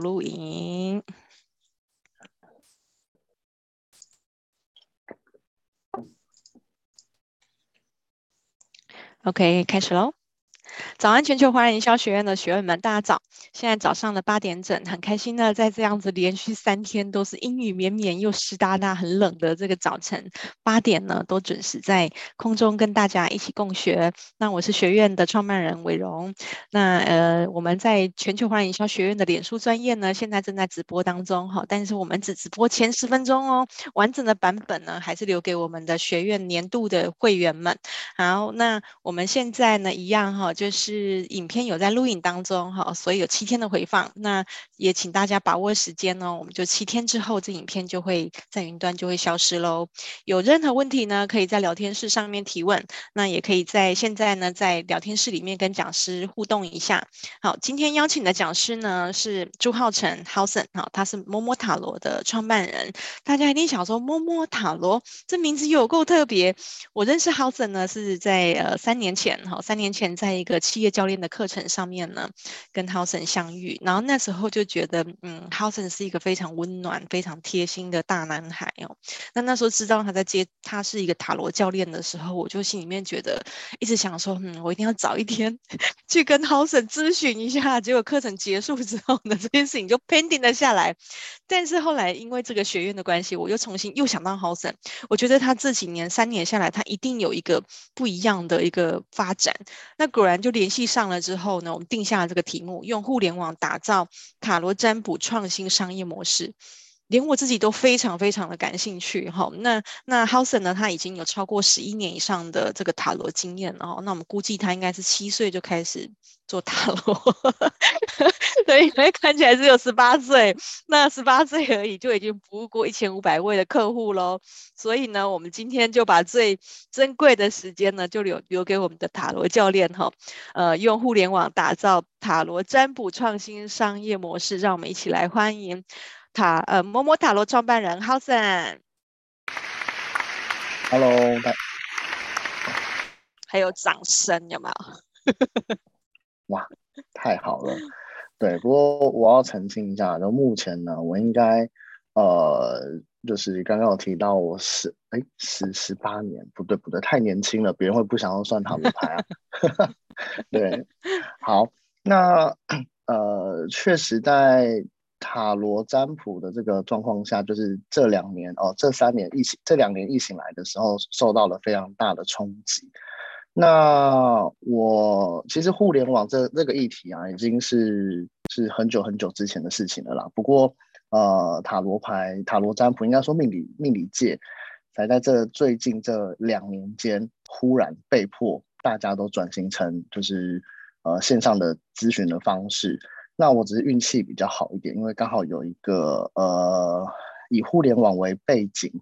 录影。OK，开始喽。早安，全球华人营销学院的学员们，大家早！现在早上的八点整，很开心呢，在这样子连续三天都是阴雨绵绵又湿哒哒、很冷的这个早晨八点呢，都准时在空中跟大家一起共学。那我是学院的创办人伟荣。那呃，我们在全球华人营销学院的脸书专业呢，现在正在直播当中哈，但是我们只直播前十分钟哦，完整的版本呢，还是留给我们的学院年度的会员们。好，那我们现在呢，一样哈，就是是影片有在录影当中哈，所以有七天的回放。那也请大家把握时间哦，我们就七天之后，这影片就会在云端就会消失喽。有任何问题呢，可以在聊天室上面提问。那也可以在现在呢，在聊天室里面跟讲师互动一下。好，今天邀请的讲师呢是朱浩成 Howson 哈，他是摸摸塔罗的创办人。大家一定想说，摸摸塔罗这名字有够特别。我认识 Howson 呢是在呃三年前哈，三年前在一个企业教练的课程上面呢，跟 Howson 相遇，然后那时候就觉得，嗯，Howson 是一个非常温暖、非常贴心的大男孩哦。那那时候知道他在接，他是一个塔罗教练的时候，我就心里面觉得，一直想说，嗯，我一定要早一天 去跟 Howson 咨询一下。结果课程结束之后呢，这件事情就 pending 了下来。但是后来因为这个学院的关系，我又重新又想到 Howson，我觉得他这几年三年下来，他一定有一个不一样的一个发展。那果然就连系上了之后呢，我们定下了这个题目，用互联网打造塔罗占卜创新商业模式，连我自己都非常非常的感兴趣。哈，那那 Howson 呢，他已经有超过十一年以上的这个塔罗经验了。那我们估计他应该是七岁就开始做塔罗，所以看起来只有十八岁。那十八岁而已，就已经服务过一千五百位的客户喽。所以呢，我们今天就把最珍贵的时间呢，就留留给我们的塔罗教练哈。呃，用互联网打造塔罗占卜创新商业模式，让我们一起来欢迎塔呃摸摸塔罗创办人 Howson。Hello，还有掌声有没有？哇，太好了！对，不过我要澄清一下，就目前呢，我应该呃，就是刚刚有提到我是哎十十八年，不对不对，太年轻了，别人会不想要算塔罗牌啊。对，好，那 呃，确实在塔罗占卜的这个状况下，就是这两年哦，这三年疫情，这两年疫情来的时候，受到了非常大的冲击。那我其实互联网这这个议题啊，已经是是很久很久之前的事情了啦。不过呃，塔罗牌、塔罗占卜，应该说命理命理界，才在这最近这两年间，忽然被迫大家都转型成就是呃线上的咨询的方式。那我只是运气比较好一点，因为刚好有一个呃以互联网为背景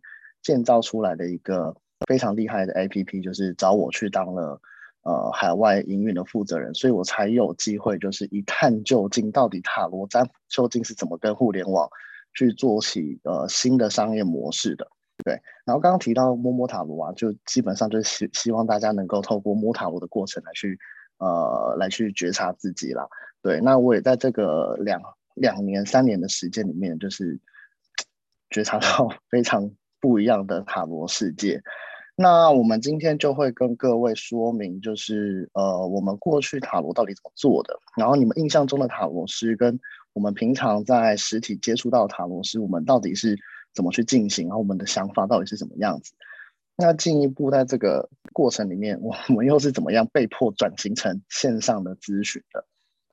建造出来的一个。非常厉害的 APP，就是找我去当了呃海外营运的负责人，所以我才有机会就是一探究竟，到底塔罗占卜究竟是怎么跟互联网去做起呃新的商业模式的。对，然后刚刚提到摸摸塔罗啊，就基本上就是希希望大家能够透过摸塔罗的过程来去呃来去觉察自己啦。对，那我也在这个两两年三年的时间里面，就是 觉察到 非常不一样的塔罗世界。那我们今天就会跟各位说明，就是呃，我们过去塔罗到底怎么做的，然后你们印象中的塔罗师跟我们平常在实体接触到塔罗师，我们到底是怎么去进行，然后我们的想法到底是怎么样子。那进一步在这个过程里面，我们又是怎么样被迫转型成线上的咨询的？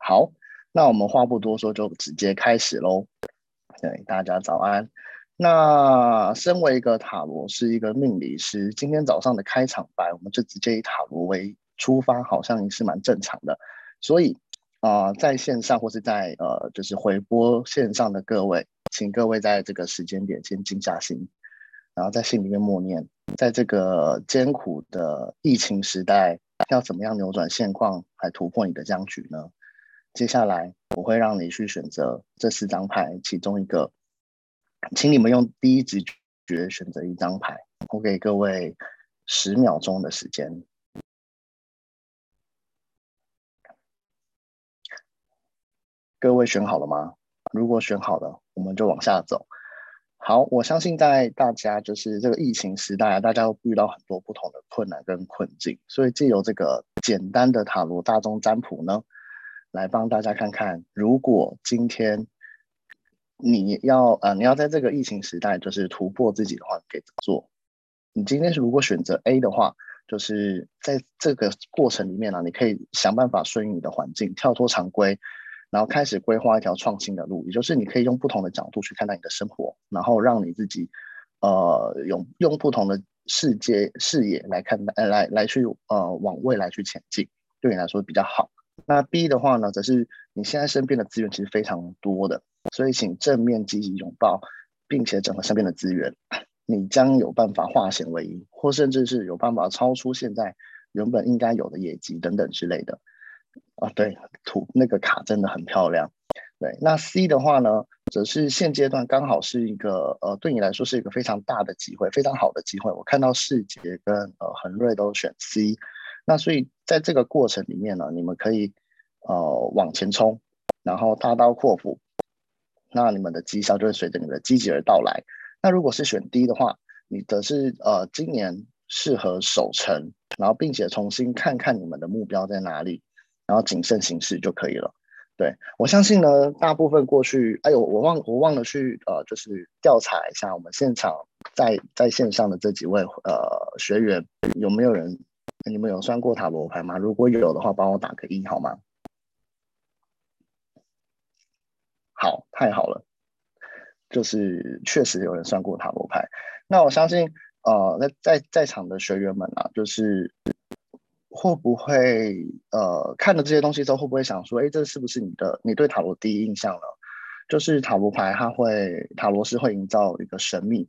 好，那我们话不多说，就直接开始喽。对，大家早安。那身为一个塔罗是，一个命理师，今天早上的开场白，我们就直接以塔罗为出发，好像也是蛮正常的。所以啊、在线上或是在呃，就是回播线上的各位，请各位在这个时间点先静下心，然后在心里面默念，在这个艰苦的疫情时代，要怎么样扭转现况，来突破你的僵局呢？接下来我会让你去选择这四张牌其中一个。请你们用第一直觉选择一张牌，我给各位十秒钟的时间。各位选好了吗？如果选好了，我们就往下走。好，我相信在大家就是这个疫情时代，大家都遇到很多不同的困难跟困境，所以借由这个简单的塔罗大众占卜呢，来帮大家看看，如果今天你要呃你要在这个疫情时代就是突破自己的话，可以怎么做？你今天是如果选择 A 的话，就是在这个过程里面呢、你可以想办法顺应你的环境，跳脱常规。然后开始规划一条创新的路，也就是你可以用不同的角度去看待你的生活，然后让你自己，呃，用用不同的世界视野来看待，呃，来来去呃往未来去前进，对你来说比较好。那 B 的话呢，则是你现在身边的资源其实非常多的，所以请正面积极拥抱，并且整合身边的资源，你将有办法化险为夷，或甚至是有办法超出现在原本应该有的业绩等等之类的。啊，对，图那个卡真的很漂亮。对，那 C 的话呢，则是现阶段刚好是一个呃，对你来说是一个非常大的机会，非常好的机会。我看到世杰跟呃恒瑞都选 C，那所以在这个过程里面呢，你们可以呃往前冲，然后大刀阔斧，那你们的绩效就会随着你的积极而到来。那如果是选 D 的话，你则是呃今年适合守成，然后并且重新看看你们的目标在哪里。然后谨慎行事就可以了。对，我相信呢，大部分过去，哎呦，我忘我忘了去呃，就是调查一下我们现场在在线上的这几位呃学员有没有人，你们有算过塔罗牌吗？如果有的话，帮我打个一好吗？好，太好了，就是确实有人算过塔罗牌。那我相信呃，在在在场的学员们啊，就是。会不会呃看了这些东西之后，会不会想说，哎，这是不是你的你对塔罗第一印象呢？就是塔罗牌，它会塔罗师会营造一个神秘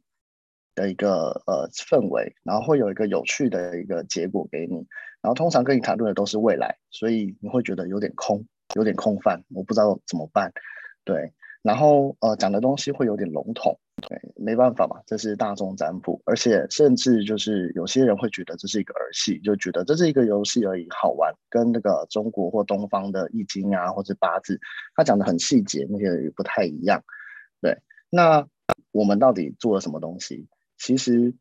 的一个呃氛围，然后会有一个有趣的一个结果给你，然后通常跟你谈论的都是未来，所以你会觉得有点空，有点空泛，我不知道怎么办，对。然后呃讲的东西会有点笼统，对，没办法嘛，这是大众占卜，而且甚至就是有些人会觉得这是一个儿戏，就觉得这是一个游戏而已，好玩，跟那个中国或东方的易经啊，或者八字，他讲的很细节，那些不太一样，对。那我们到底做了什么东西？其实，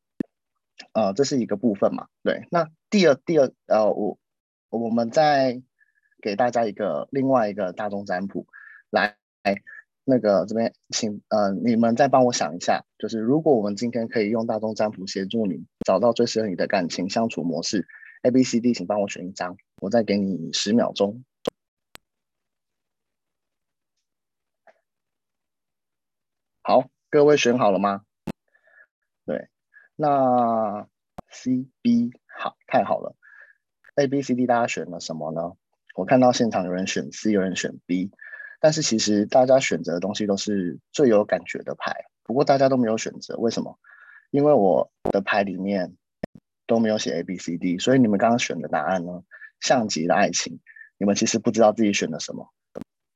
呃，这是一个部分嘛，对。那第二第二呃，我我们再给大家一个另外一个大众占卜来。那个这边，请呃，你们再帮我想一下，就是如果我们今天可以用大众占卜协助你找到最适合你的感情相处模式，A、B、C、D，请帮我选一张，我再给你十秒钟。好，各位选好了吗？对，那 C、B，好，太好了。A、B、C、D，大家选了什么呢？我看到现场有人选 C，有人选 B。但是其实大家选择的东西都是最有感觉的牌，不过大家都没有选择，为什么？因为我的牌里面都没有写 A B C D，所以你们刚刚选的答案呢，像极了爱情，你们其实不知道自己选了什么，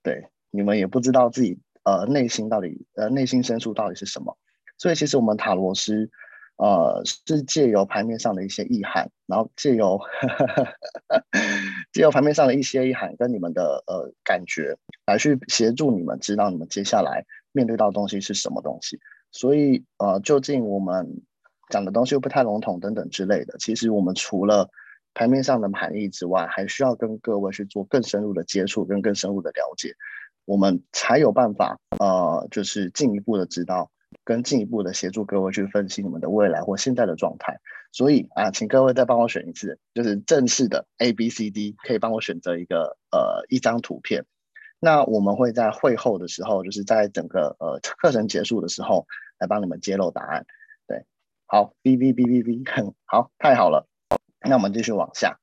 对，你们也不知道自己呃内心到底呃内心深处到底是什么，所以其实我们塔罗师。呃，是借由牌面上的一些意涵，然后借由 借由牌面上的一些意涵跟你们的呃感觉来去协助你们知道你们接下来面对到东西是什么东西。所以呃，究竟我们讲的东西又不太笼统等等之类的，其实我们除了牌面上的含义之外，还需要跟各位去做更深入的接触跟更深入的了解，我们才有办法呃，就是进一步的知道。跟进一步的协助各位去分析你们的未来或现在的状态，所以啊，请各位再帮我选一次，就是正式的 A B C D，可以帮我选择一个呃一张图片。那我们会在会后的时候，就是在整个呃课程结束的时候来帮你们揭露答案。对，好，B B B B B，好，太好了，那我们继续往下。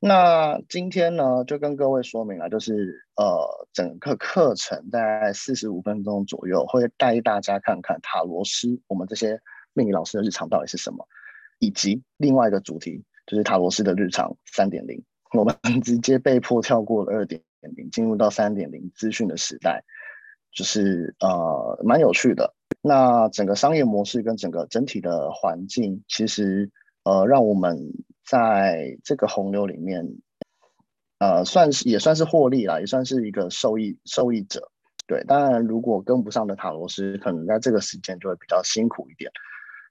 那今天呢，就跟各位说明了，就是呃，整个课程大概四十五分钟左右，会带大家看看塔罗师我们这些命理老师的日常到底是什么，以及另外一个主题就是塔罗师的日常三点零。我们 直接被迫跳过了二点零，进入到三点零资讯的时代，就是呃蛮有趣的。那整个商业模式跟整个整体的环境，其实呃让我们。在这个洪流里面，呃，算是也算是获利了，也算是一个受益受益者。对，当然如果跟不上的塔罗师，可能在这个时间就会比较辛苦一点。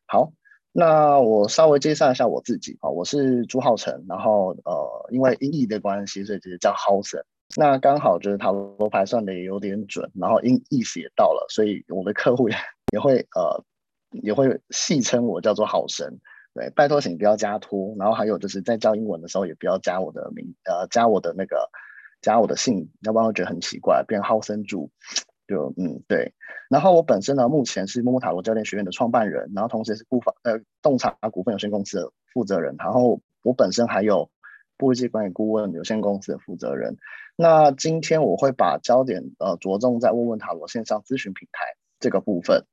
好，那我稍微介绍一下我自己啊，我是朱浩成，然后呃，因为音译的关系，所以直接叫浩森。那刚好就是塔罗牌算的也有点准，然后音意思也到了，所以我的客户也 也会呃也会戏称我叫做好神。对，拜托，请不要加托。然后还有就是在教英文的时候，也不要加我的名，呃，加我的那个，加我的姓，要不然会觉得很奇怪，变浩森猪。就嗯，对。然后我本身呢，目前是摸摸塔罗教练学院的创办人，然后同时是部法呃洞察股份有限公司的负责人。然后我本身还有布瑞基管理顾问有限公司的负责人。那今天我会把焦点呃着重在问问塔罗线上咨询平台这个部分。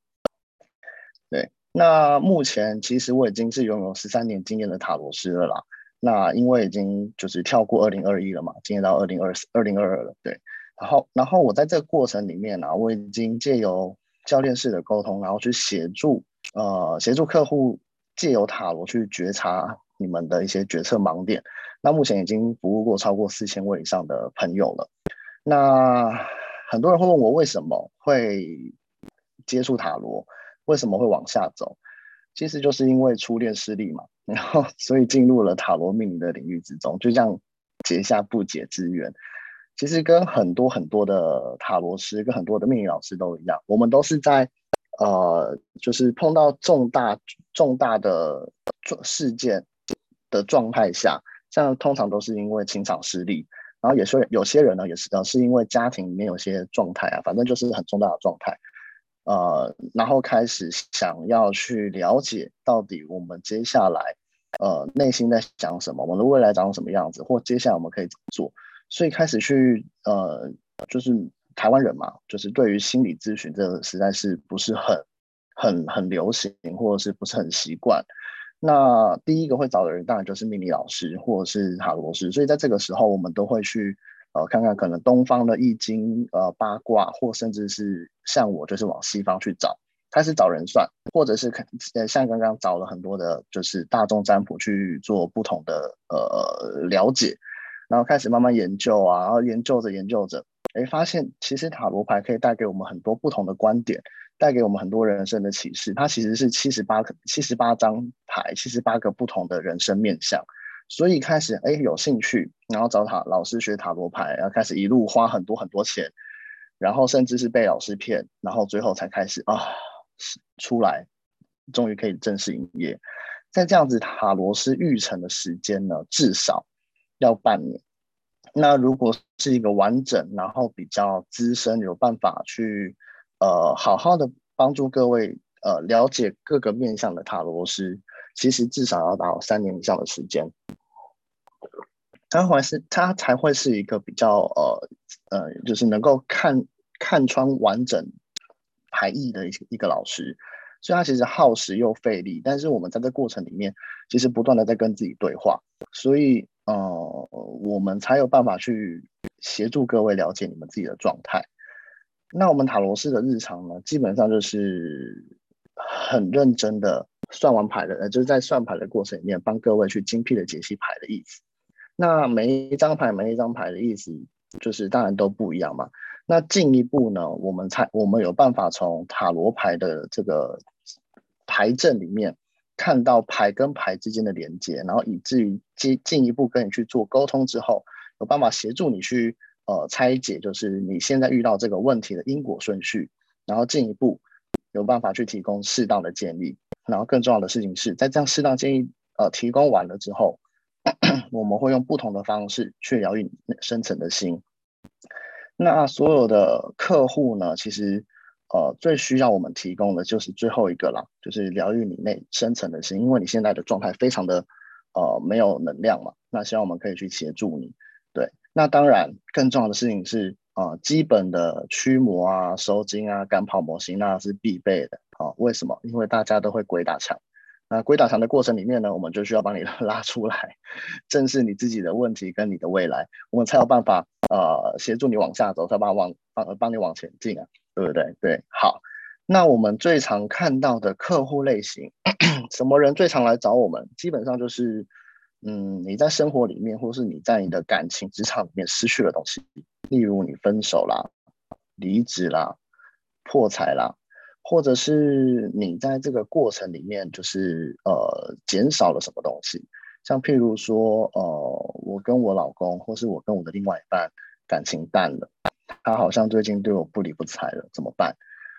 对。那目前其实我已经是拥有十三年经验的塔罗师了啦。那因为已经就是跳过二零二一了嘛，今年到二零二四、二零二二了，对。然后，然后我在这个过程里面呢、啊，我已经借由教练式的沟通，然后去协助呃协助客户借由塔罗去觉察你们的一些决策盲点。那目前已经服务过超过四千位以上的朋友了。那很多人会问我为什么会接触塔罗？为什么会往下走？其实就是因为初恋失利嘛，然后所以进入了塔罗命理的领域之中，就这样结下不解之缘。其实跟很多很多的塔罗师、跟很多的命理老师都一样，我们都是在呃，就是碰到重大重大的事件的状态下，像通常都是因为情场失利，然后也说有些人呢也是呃是因为家庭里面有些状态啊，反正就是很重大的状态。呃，然后开始想要去了解到底我们接下来，呃，内心在想什么，我们的未来长什么样子，或接下来我们可以怎么做，所以开始去，呃，就是台湾人嘛，就是对于心理咨询这实在是不是很、很、很流行，或者是不是很习惯。那第一个会找的人当然就是命理老师或者是塔罗师，所以在这个时候我们都会去。呃，看看可能东方的易经，呃，八卦，或甚至是像我，就是往西方去找，开始找人算，或者是看呃，像刚刚找了很多的，就是大众占卜去做不同的呃了解，然后开始慢慢研究啊，然后研究着研究着，哎，发现其实塔罗牌可以带给我们很多不同的观点，带给我们很多人生的启示。它其实是七十八个七十八张牌，七十八个不同的人生面向。所以开始哎有兴趣，然后找塔老师学塔罗牌，然后开始一路花很多很多钱，然后甚至是被老师骗，然后最后才开始啊出来，终于可以正式营业。在这样子塔罗师育成的时间呢，至少要半年。那如果是一个完整，然后比较资深，有办法去呃好好的帮助各位呃了解各个面向的塔罗师。其实至少要到三年以上的时间，他还是他才会是一个比较呃呃，就是能够看看穿完整牌意的一一个老师，所以他其实耗时又费力，但是我们在这过程里面，其实不断的在跟自己对话，所以呃，我们才有办法去协助各位了解你们自己的状态。那我们塔罗师的日常呢，基本上就是很认真的。算完牌的，呃，就是在算牌的过程里面，帮各位去精辟的解析牌的意思。那每一张牌，每一张牌的意思，就是当然都不一样嘛。那进一步呢，我们才我们有办法从塔罗牌的这个牌阵里面看到牌跟牌之间的连接，然后以至于进进一步跟你去做沟通之后，有办法协助你去呃拆解，就是你现在遇到这个问题的因果顺序，然后进一步有办法去提供适当的建议。然后更重要的事情是在这样适当建议呃提供完了之后，我们会用不同的方式去疗愈你深层的心。那所有的客户呢，其实呃最需要我们提供的就是最后一个啦，就是疗愈你内深层的心，因为你现在的状态非常的呃没有能量嘛。那希望我们可以去协助你。对，那当然更重要的事情是啊基本的驱魔啊、收惊啊、赶跑模型那是必备的。好，为什么？因为大家都会鬼打墙。那鬼打墙的过程里面呢，我们就需要帮你 拉出来，正视你自己的问题跟你的未来，我们才有办法呃协助你往下走，才帮往帮帮你往前进啊，对不对？对，好。那我们最常看到的客户类型，什么人最常来找我们？基本上就是，嗯，你在生活里面，或是你在你的感情职场里面失去了东西，例如你分手啦。离职啦、破财啦，或者是你在这个过程里面就是呃减少了什么东西，像譬如说呃我跟我老公，或是我跟我的另外一半感情淡了，他好像最近对我不理不睬了，怎么办？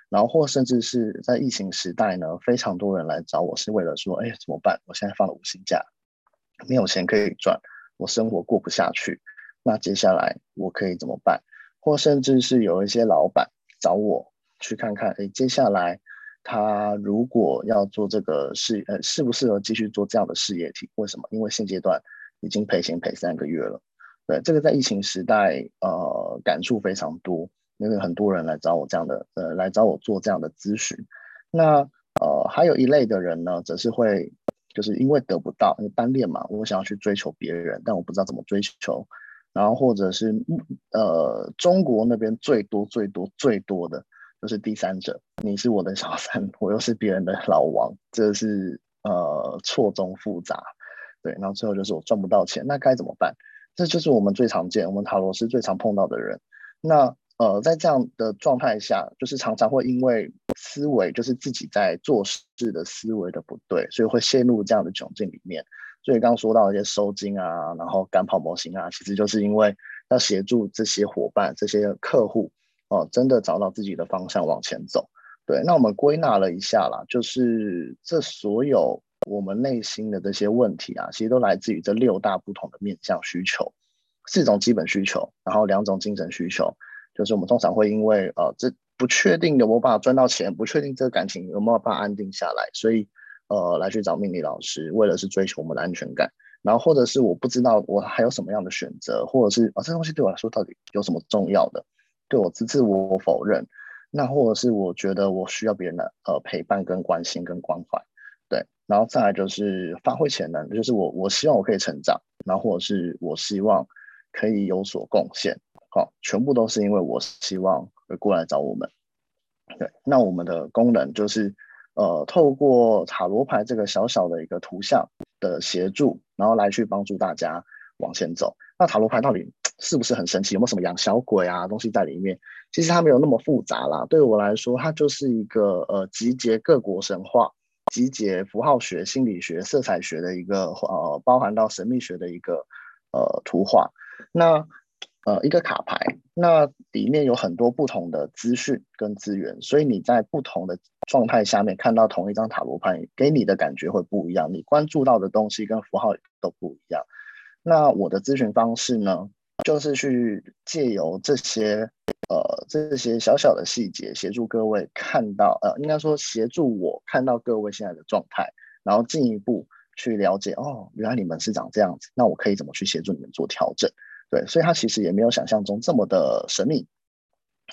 然后或甚至是在疫情时代呢，非常多人来找我是为了说，哎，怎么办？我现在放了无薪假，没有钱可以赚，我生活过不下去，那接下来我可以怎么办？或甚至是有一些老板找我去看看，哎，接下来他如果要做这个事，呃，适不适合继续做这样的事业体？为什么？因为现阶段已经赔钱赔三个月了。对，这个在疫情时代，呃，感触非常多。因为很多人来找我这样的，呃，来找我做这样的咨询。那呃，还有一类的人呢，则是会就是因为得不到，因为单恋嘛，我想要去追求别人，但我不知道怎么追求。然后或者是呃，中国那边最多最多最多的就是第三者，你是我的小三，我又是别人的老王，这是呃错综复杂。对，然后最后就是我赚不到钱，那该怎么办？这就是我们最常见，我们塔罗师最常碰到的人。那呃，在这样的状态下，就是常常会因为思维，就是自己在做事的思维的不对，所以会陷入这样的窘境里面。所以刚刚说到一些收金啊，然后赶跑模型啊，其实就是因为要协助这些伙伴、这些客户哦、真的找到自己的方向往前走。对，那我们归纳了一下啦，就是这所有我们内心的这些问题啊，其实都来自于这六大不同的面向需求，四种基本需求，然后两种精神需求。就是我们通常会因为呃，这不确定有没有办法赚到钱，不确定这个感情有没有办法安定下来，所以呃来去找命理老师，为了是追求我们的安全感。然后或者是我不知道我还有什么样的选择，或者是啊、这东西对我来说到底有什么重要的，对我自自我否认。那或者是我觉得我需要别人的呃陪伴跟关心跟关怀，对。然后再来就是发挥潜能，就是我我希望我可以成长，然后或者是我希望可以有所贡献。好，全部都是因为我希望会过来找我们。对，那我们的功能就是，呃，透过塔罗牌这个小小的一个图像的协助，然后来去帮助大家往前走。那塔罗牌到底是不是很神奇？有没有什么养小鬼啊东西在里面？其实它没有那么复杂啦。对我来说，它就是一个呃集结各国神话、集结符号学、心理学、色彩学的一个呃，包含到神秘学的一个呃图画。那呃，一个卡牌，那里面有很多不同的资讯跟资源，所以你在不同的状态下面看到同一张塔罗牌，给你的感觉会不一样，你关注到的东西跟符号都不一样。那我的咨询方式呢，就是去借由这些呃这些小小的细节，协助各位看到呃，应该说协助我看到各位现在的状态，然后进一步去了解哦，原来你们是长这样子，那我可以怎么去协助你们做调整？对，所以它其实也没有想象中这么的神秘，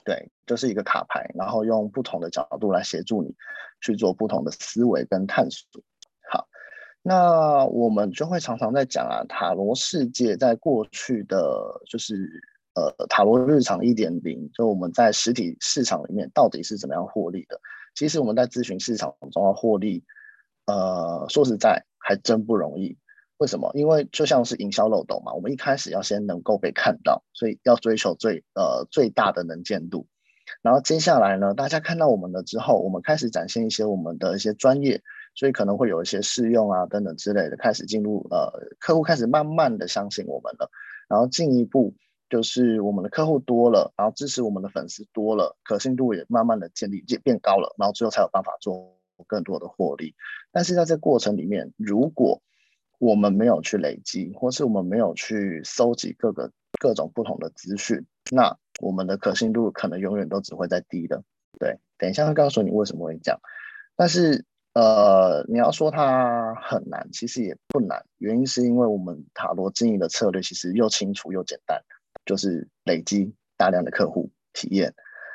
对，就是一个卡牌，然后用不同的角度来协助你去做不同的思维跟探索。好，那我们就会常常在讲啊，塔罗世界在过去的就是呃塔罗日常一点零，就我们在实体市场里面到底是怎么样获利的？其实我们在咨询市场中要获利，呃，说实在还真不容易。为什么？因为就像是营销漏斗嘛，我们一开始要先能够被看到，所以要追求最呃最大的能见度。然后接下来呢，大家看到我们了之后，我们开始展现一些我们的一些专业，所以可能会有一些试用啊等等之类的，开始进入呃客户开始慢慢的相信我们了。然后进一步就是我们的客户多了，然后支持我们的粉丝多了，可信度也慢慢的建立，也变高了，然后最后才有办法做更多的获利。但是在这过程里面，如果我们没有去累积，或是我们没有去搜集各个各种不同的资讯，那我们的可信度可能永远都只会在低的。对，等一下会告诉你为什么会这样。但是，呃，你要说它很难，其实也不难。原因是因为我们塔罗经营的策略其实又清楚又简单，就是累积大量的客户体验，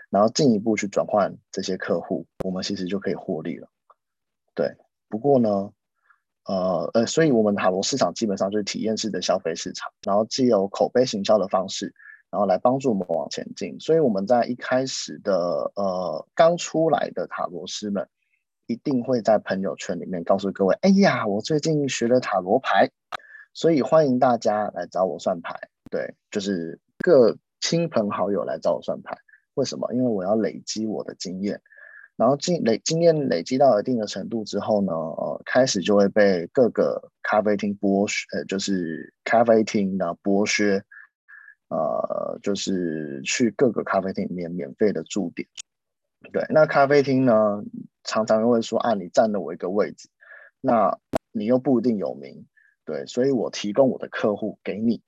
然后进一步去转换这些客户，我们其实就可以获利了。对，不过呢。呃呃，所以我们塔罗市场基本上就是体验式的消费市场，然后既有口碑行销的方式，然后来帮助我们往前进。所以我们在一开始的呃刚出来的塔罗师们，一定会在朋友圈里面告诉各位：哎呀，我最近学了塔罗牌，所以欢迎大家来找我算牌。对，就是各亲朋好友来找我算牌。为什么？因为我要累积我的经验，然后经累经验累积到一定的程度之后呢，呃，开始就会被各个咖啡厅剥削，呃，就是咖啡厅的剥削，呃，就是去各个咖啡厅里面免费的驻点。对，那咖啡厅呢，常常会说啊，你占了我一个位置，那你又不一定有名，对，所以我提供我的客户给你，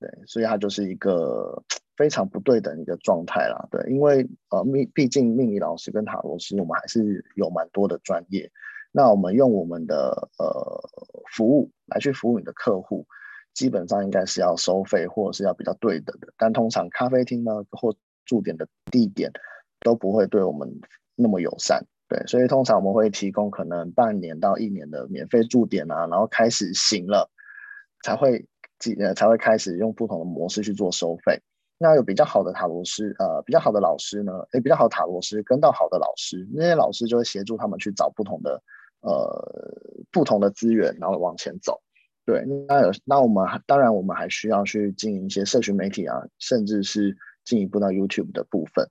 对，所以它就是一个非常不对等一个状态啦，对，因为呃命，毕竟命理老师跟塔罗师，我们还是有蛮多的专业，那我们用我们的呃服务来去服务你的客户，基本上应该是要收费或者是要比较对等的，但通常咖啡厅呢或驻点的地点。都不会对我们那么友善，对，所以通常我们会提供可能半年到一年的免费驻点啊，然后开始行了，才会呃才会开始用不同的模式去做收费。那有比较好的塔罗师，呃，比较好的老师呢，诶，比较好的塔罗师跟到好的老师，那些老师就会协助他们去找不同的呃不同的资源，然后往前走。对，那有那我们当然我们还需要去经营一些社群媒体啊，甚至是进一步到 YouTube 的部分。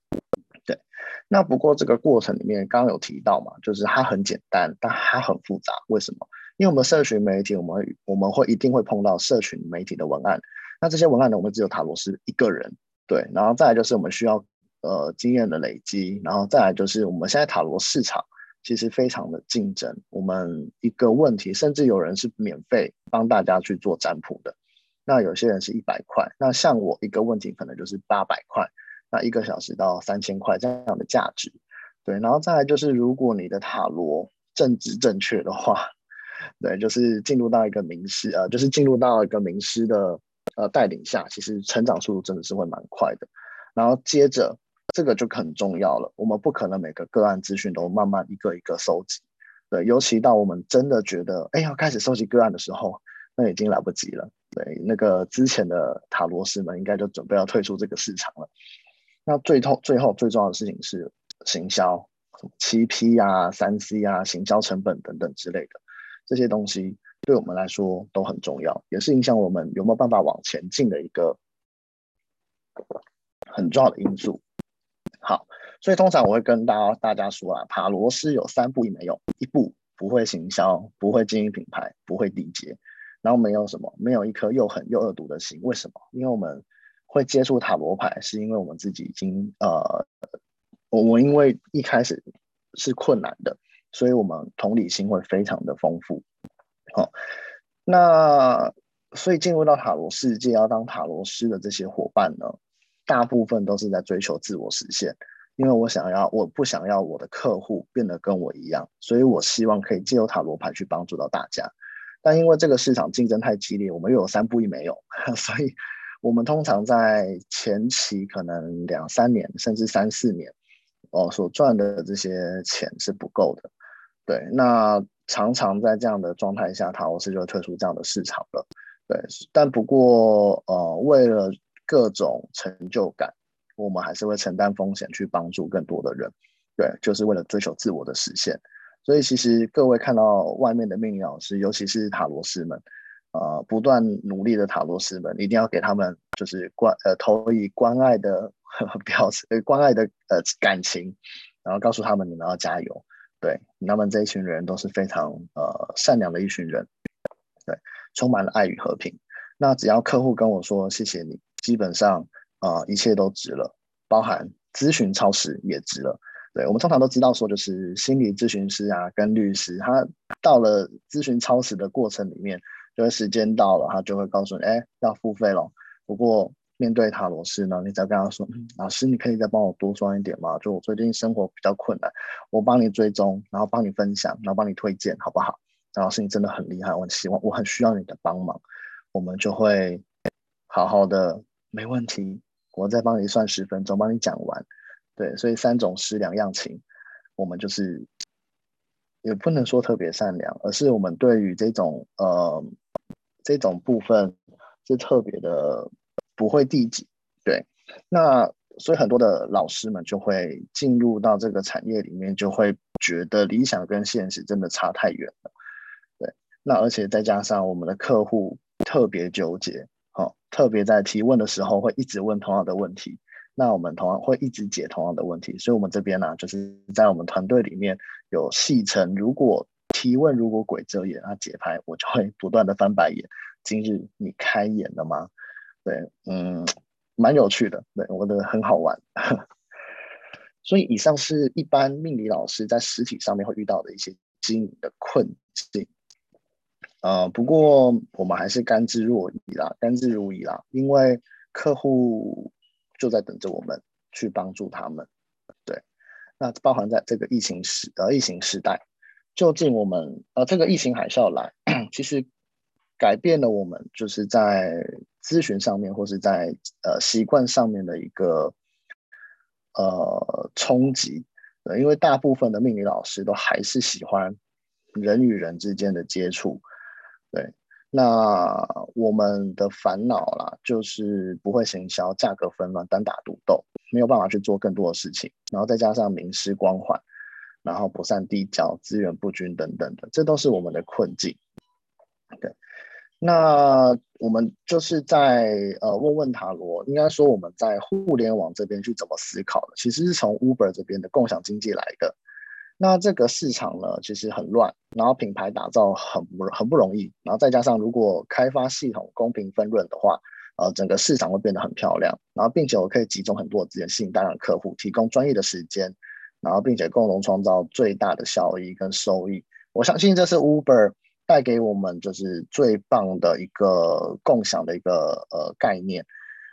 对，那不过这个过程里面刚刚有提到嘛，就是它很简单，但它很复杂。为什么？因为我们社群媒体，我们我们会一定会碰到社群媒体的文案。那这些文案呢，我们只有塔罗师一个人。对，然后再来就是我们需要呃经验的累积，然后再来就是我们现在塔罗市场其实非常的竞争。我们一个问题，甚至有人是免费帮大家去做占卜的，那有些人是一百块，那像我一个问题可能就是八百块。那一个小时到三千块这样的价值，对，然后再来就是，如果你的塔罗正直正确的话，对，就是进入到一个名师，呃，就是进入到一个名师的呃带领下，其实成长速度真的是会蛮快的。然后接着这个就很重要了，我们不可能每个个案资讯都慢慢一个一个收集，对，尤其到我们真的觉得哎要开始收集个案的时候，那已经来不及了。对，那个之前的塔罗师们应该就准备要退出这个市场了。那最后最后最重要的事情是行销，七 P 啊、三 C 啊、行销成本等等之类的这些东西，对我们来说都很重要，也是影响我们有没有办法往前进的一个很重要的因素。好，所以通常我会跟大家大家说啊，塔罗师有三步一没有：一步不会行销，不会经营品牌，不会缔结，然后没有什么，没有一颗又狠又恶毒的心。为什么？因为我们。会接触塔罗牌，是因为我们自己已经呃，我我因为一开始是困难的，所以我们同理心会非常的丰富。好、哦，那所以进入到塔罗世界要当塔罗师的这些伙伴呢，大部分都是在追求自我实现，因为我想要，我不想要我的客户变得跟我一样，所以我希望可以借由塔罗牌去帮助到大家。但因为这个市场竞争太激烈，我们又有三不一没有，所以。我们通常在前期可能两三年甚至三四年，哦，所赚的这些钱是不够的，对。那常常在这样的状态下，塔罗斯就退出这样的市场了，对。但不过，呃，为了各种成就感，我们还是会承担风险去帮助更多的人，对，就是为了追求自我的实现。所以，其实各位看到外面的命理老师，尤其是塔罗斯们。呃，不断努力的塔罗斯们，一定要给他们就是关呃投以关爱的呵 呵表示，关爱的呃感情，然后告诉他们你们要加油，对，他们这一群人都是非常呃善良的一群人，对，充满了爱与和平。那只要客户跟我说谢谢你，基本上啊、呃、一切都值了，包含咨询超时也值了。对，我们通常都知道说，就是心理咨询师啊跟律师，他到了咨询超时的过程里面。就是时间到了，他就会告诉你，哎，要付费了。不过面对塔罗师呢，你只要跟他说，嗯，老师，你可以再帮我多赚一点吗？就我最近生活比较困难，我帮你追踪，然后帮你分享，然后帮你推荐，好不好？老师，你真的很厉害，我很希望，我很需要你的帮忙。我们就会好好的，没问题，我再帮你算十分钟，帮你讲完。对，所以三种师两样情，我们就是也不能说特别善良，而是我们对于这种呃。这种部分是特别的不会递减，对，那所以很多的老师们就会进入到这个产业里面，就会觉得理想跟现实真的差太远了，对，那而且再加上我们的客户特别纠结，好，特别在提问的时候会一直问同样的问题，那我们同样会一直解同样的问题，所以我们这边呢、就是在我们团队里面有戏称，如果提问如果鬼遮眼，那解牌我就会不断的翻白眼。今日你开眼了吗？对，嗯，蛮有趣的，对，我觉得很好玩。所以以上是一般命理老师在实体上面会遇到的一些经营的困境。呃，不过我们还是甘之若饴啦，甘之如饴啦，因为客户就在等着我们去帮助他们。对，那包含在这个疫情时呃疫情时代，究竟我们呃这个疫情海啸来，其实改变了我们就是在咨询上面或是在呃习惯上面的一个呃冲击。对，因为大部分的命理老师都还是喜欢人与人之间的接触。对，那我们的烦恼啦，就是不会行销，价格纷乱，单打独斗，没有办法去做更多的事情，然后再加上名师光环，然后不善递交，资源不均等等的，这都是我们的困境。对，那我们就是在呃问问塔罗，应该说我们在互联网这边去怎么思考的，其实是从 Uber 这边的共享经济来的。那这个市场呢，其实很乱，然后品牌打造很不很不容易，然后再加上如果开发系统公平分润的话，呃，整个市场会变得很漂亮，然后并且我可以集中很多资源，吸引大量客户，提供专业的时间，然后并且共同创造最大的效益跟收益。我相信这是 Uber 带给我们就是最棒的一个共享的一个呃概念。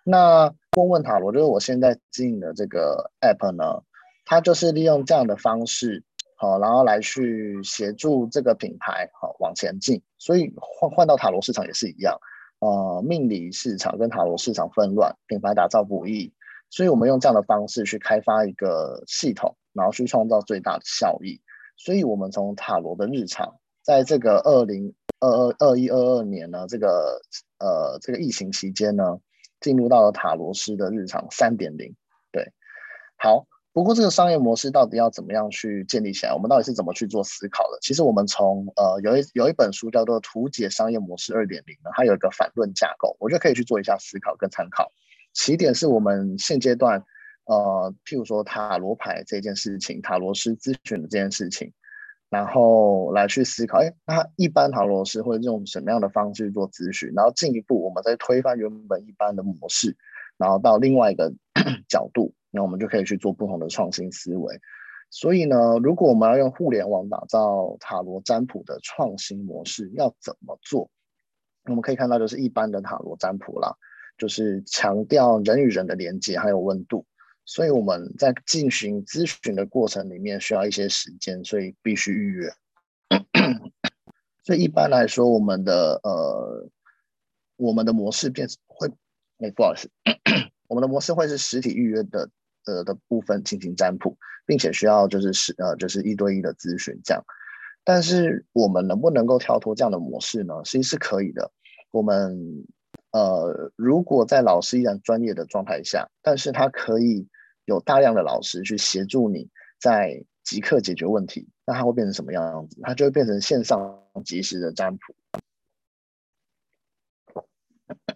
那问问塔罗就是我现在经营的这个 App 呢，它就是利用这样的方式。好，然后来去协助这个品牌好往前进，所以换换到塔罗市场也是一样，呃，命理市场跟塔罗市场纷乱，品牌打造不易，所以我们用这样的方式去开发一个系统，然后去创造最大的效益。所以我们从塔罗的日常，在这个二零二二二一二二年呢，这个呃这个疫情期间呢，进入到了塔罗师的日常三点零，对，好。不过这个商业模式到底要怎么样去建立起来？我们到底是怎么去做思考的？其实我们从呃有一有一本书叫做《图解商业模式二点零》呢，它有一个反论架构，我觉得可以去做一下思考跟参考。起点是我们现阶段呃，譬如说塔罗牌这件事情，塔罗师咨询的这件事情，然后来去思考，哎，那一般塔罗师会用什么样的方式做咨询？然后进一步我们再推翻原本一般的模式，然后到另外一个 角度。那我们就可以去做不同的创新思维。所以呢，如果我们要用互联网打造塔罗占卜的创新模式，要怎么做？我们可以看到，就是一般的塔罗占卜啦，就是强调人与人的连接还有温度。所以我们在进行咨询的过程里面需要一些时间，所以必须预约。所以一般来说，我们的呃，我们的模式变会，哎，不好意思，我们的模式会是实体预约的。呃的部分进行占卜，并且需要就是是呃就是一对一的咨询这样，但是我们能不能够跳脱这样的模式呢？其实是可以的。我们呃如果在老师依然专业的状态下，但是他可以有大量的老师去协助你在即刻解决问题，那它会变成什么样子？它就会变成线上即时的占卜。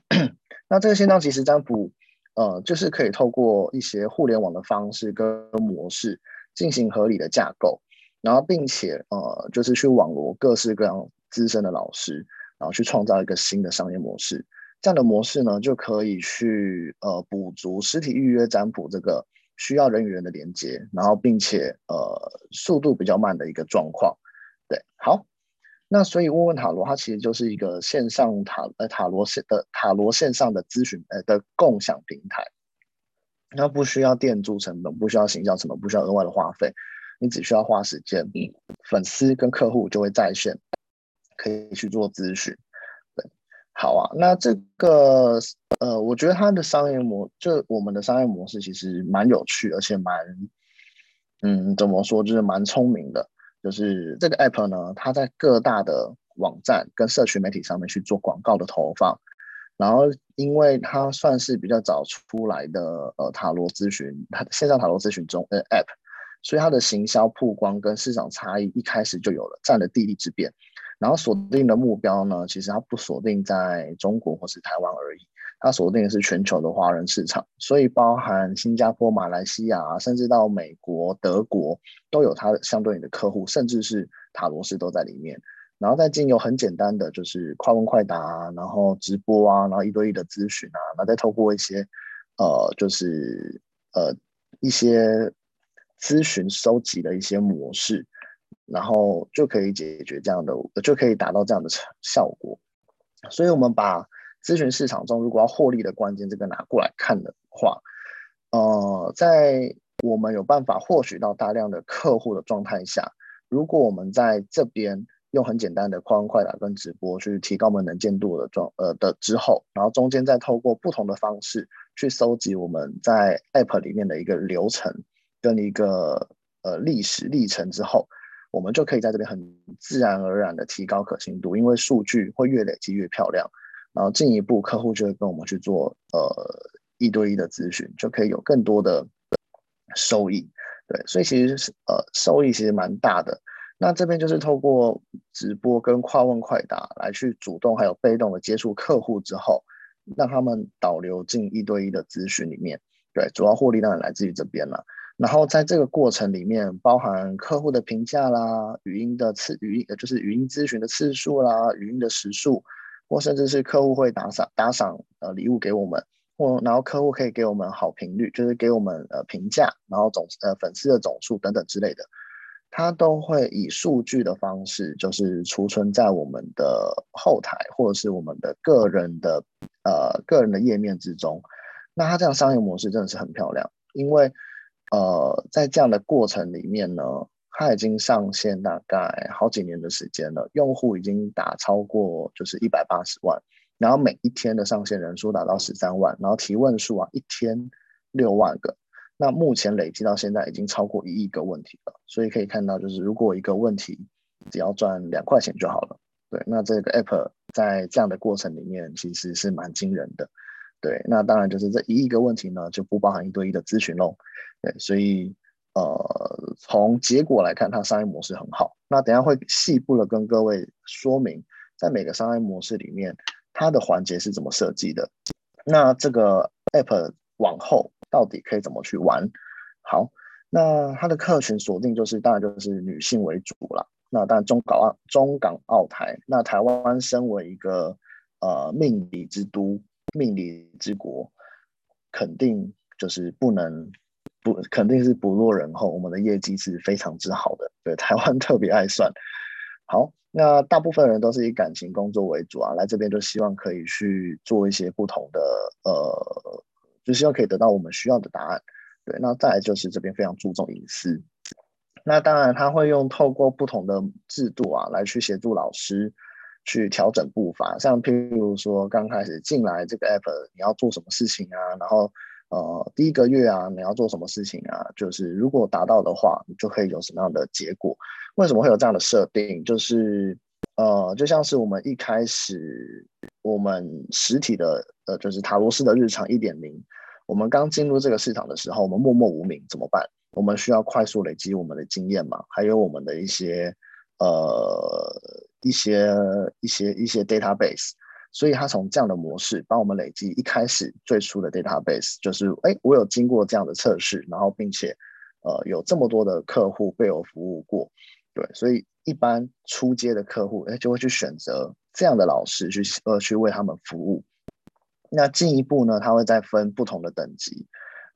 那这个线上即时占卜。呃，就是可以透过一些互联网的方式跟模式进行合理的架构，然后并且呃，就是去网罗各式各样资深的老师，然后去创造一个新的商业模式。这样的模式呢，就可以去呃补足实体预约占卜这个需要人与人的连接，然后并且呃速度比较慢的一个状况。对，好。那所以问问塔罗，它其实就是一个线上塔呃塔罗线的塔罗线上的咨询呃的共享平台，那不需要店租成本，不需要行销成本，不需要额外的花费，你只需要花时间，粉丝跟客户就会在线，可以去做咨询。好啊，那这个呃，我觉得它的商业模，就我们的商业模式其实蛮有趣，而且蛮嗯，怎么说，就是蛮聪明的。就是这个 app 呢，它在各大的网站跟社群媒体上面去做广告的投放，然后因为它算是比较早出来的呃塔罗咨询，它线上塔罗咨询中呃 app，所以它的行销曝光跟市场差异一开始就有了，占了地利之便。然后锁定的目标呢，其实它不锁定在中国或是台湾而已，它锁定的是全球的华人市场，所以包含新加坡、马来西亚，甚至到美国、德国都有它相对应的客户，甚至是塔罗师都在里面。然后再经由很简单的就是快问快答，然后直播啊，然后一对一的咨询啊，然后再透过一些呃就是呃一些咨询收集的一些模式，然后就可以解决这样的，就可以达到这样的效果。所以，我们把咨询市场中如果要获利的关键这个拿过来看的话，呃，在我们有办法获取到大量的客户的状态下，如果我们在这边。用很简单的快问快答跟直播去提高我们能见度的状呃的之后，然后中间再透过不同的方式去搜集我们在 App 里面的一个流程跟一个呃历史历程之后，我们就可以在这边很自然而然的提高可信度，因为数据会越累积越漂亮，然后进一步客户就会跟我们去做呃一对一的咨询，就可以有更多的收益。对，所以其实是呃收益其实蛮大的。那这边就是透过直播跟快问快答来去主动还有被动的接触客户之后，让他们导流进一对一的咨询里面。对，主要获利当然来自于这边了。然后在这个过程里面，包含客户的评价啦、语音的次语音，就是语音咨询的次数啦、语音的时数，或甚至是客户会打赏打赏呃礼物给我们，或然后客户可以给我们好评率，就是给我们呃评价，然后总呃粉丝的总数等等之类的。它都会以数据的方式，就是储存在我们的后台或者是我们的个人的呃个人的页面之中。那它这样商业模式真的是很漂亮，因为呃在这样的过程里面呢，它已经上线大概好几年的时间了，用户已经达超过就是一百八十万，然后每一天的上线人数达到十三万，然后提问数啊一天六万个。那目前累积到现在已经超过一亿个问题了，所以可以看到，就是如果一个问题只要赚两块钱就好了，对，那这个 app 在这样的过程里面其实是蛮惊人的，对，那当然就是这一亿个问题呢就不包含一对一的咨询喽，对，所以呃从结果来看，它商业模式很好，那等下会细部的跟各位说明，在每个商业模式里面它的环节是怎么设计的，那这个 app 往后。到底可以怎么去玩？好，那它的客群锁定就是，当然就是女性为主了。那当然中港澳、中港澳台，那台湾身为一个呃命理之都、命理之国，肯定就是不能不肯定是不落人后，我们的业绩是非常之好的。对，台湾 特别爱算。好，那大部分人都是以感情工作为主啊，来这边就希望可以去做一些不同的呃。就希望可以得到我们需要的答案，对。那再来就是这边非常注重隐私，那当然他会用透过不同的制度啊，来去协助老师去调整步伐。像譬如说刚开始进来这个 app，你要做什么事情啊？然后呃第一个月啊，你要做什么事情啊？就是如果达到的话，你就可以有什么样的结果？为什么会有这样的设定？就是呃就像是我们一开始我们实体的呃就是塔罗斯的日常一点零。我们刚进入这个市场的时候，我们默默无名怎么办？我们需要快速累积我们的经验嘛，还有我们的一些呃一些一些一些 database。所以他从这样的模式帮我们累积一开始最初的 database，就是哎，我有经过这样的测试，然后并且呃有这么多的客户被我服务过，对，所以一般初阶的客户哎就会去选择这样的老师去呃去为他们服务。那进一步呢，他会再分不同的等级，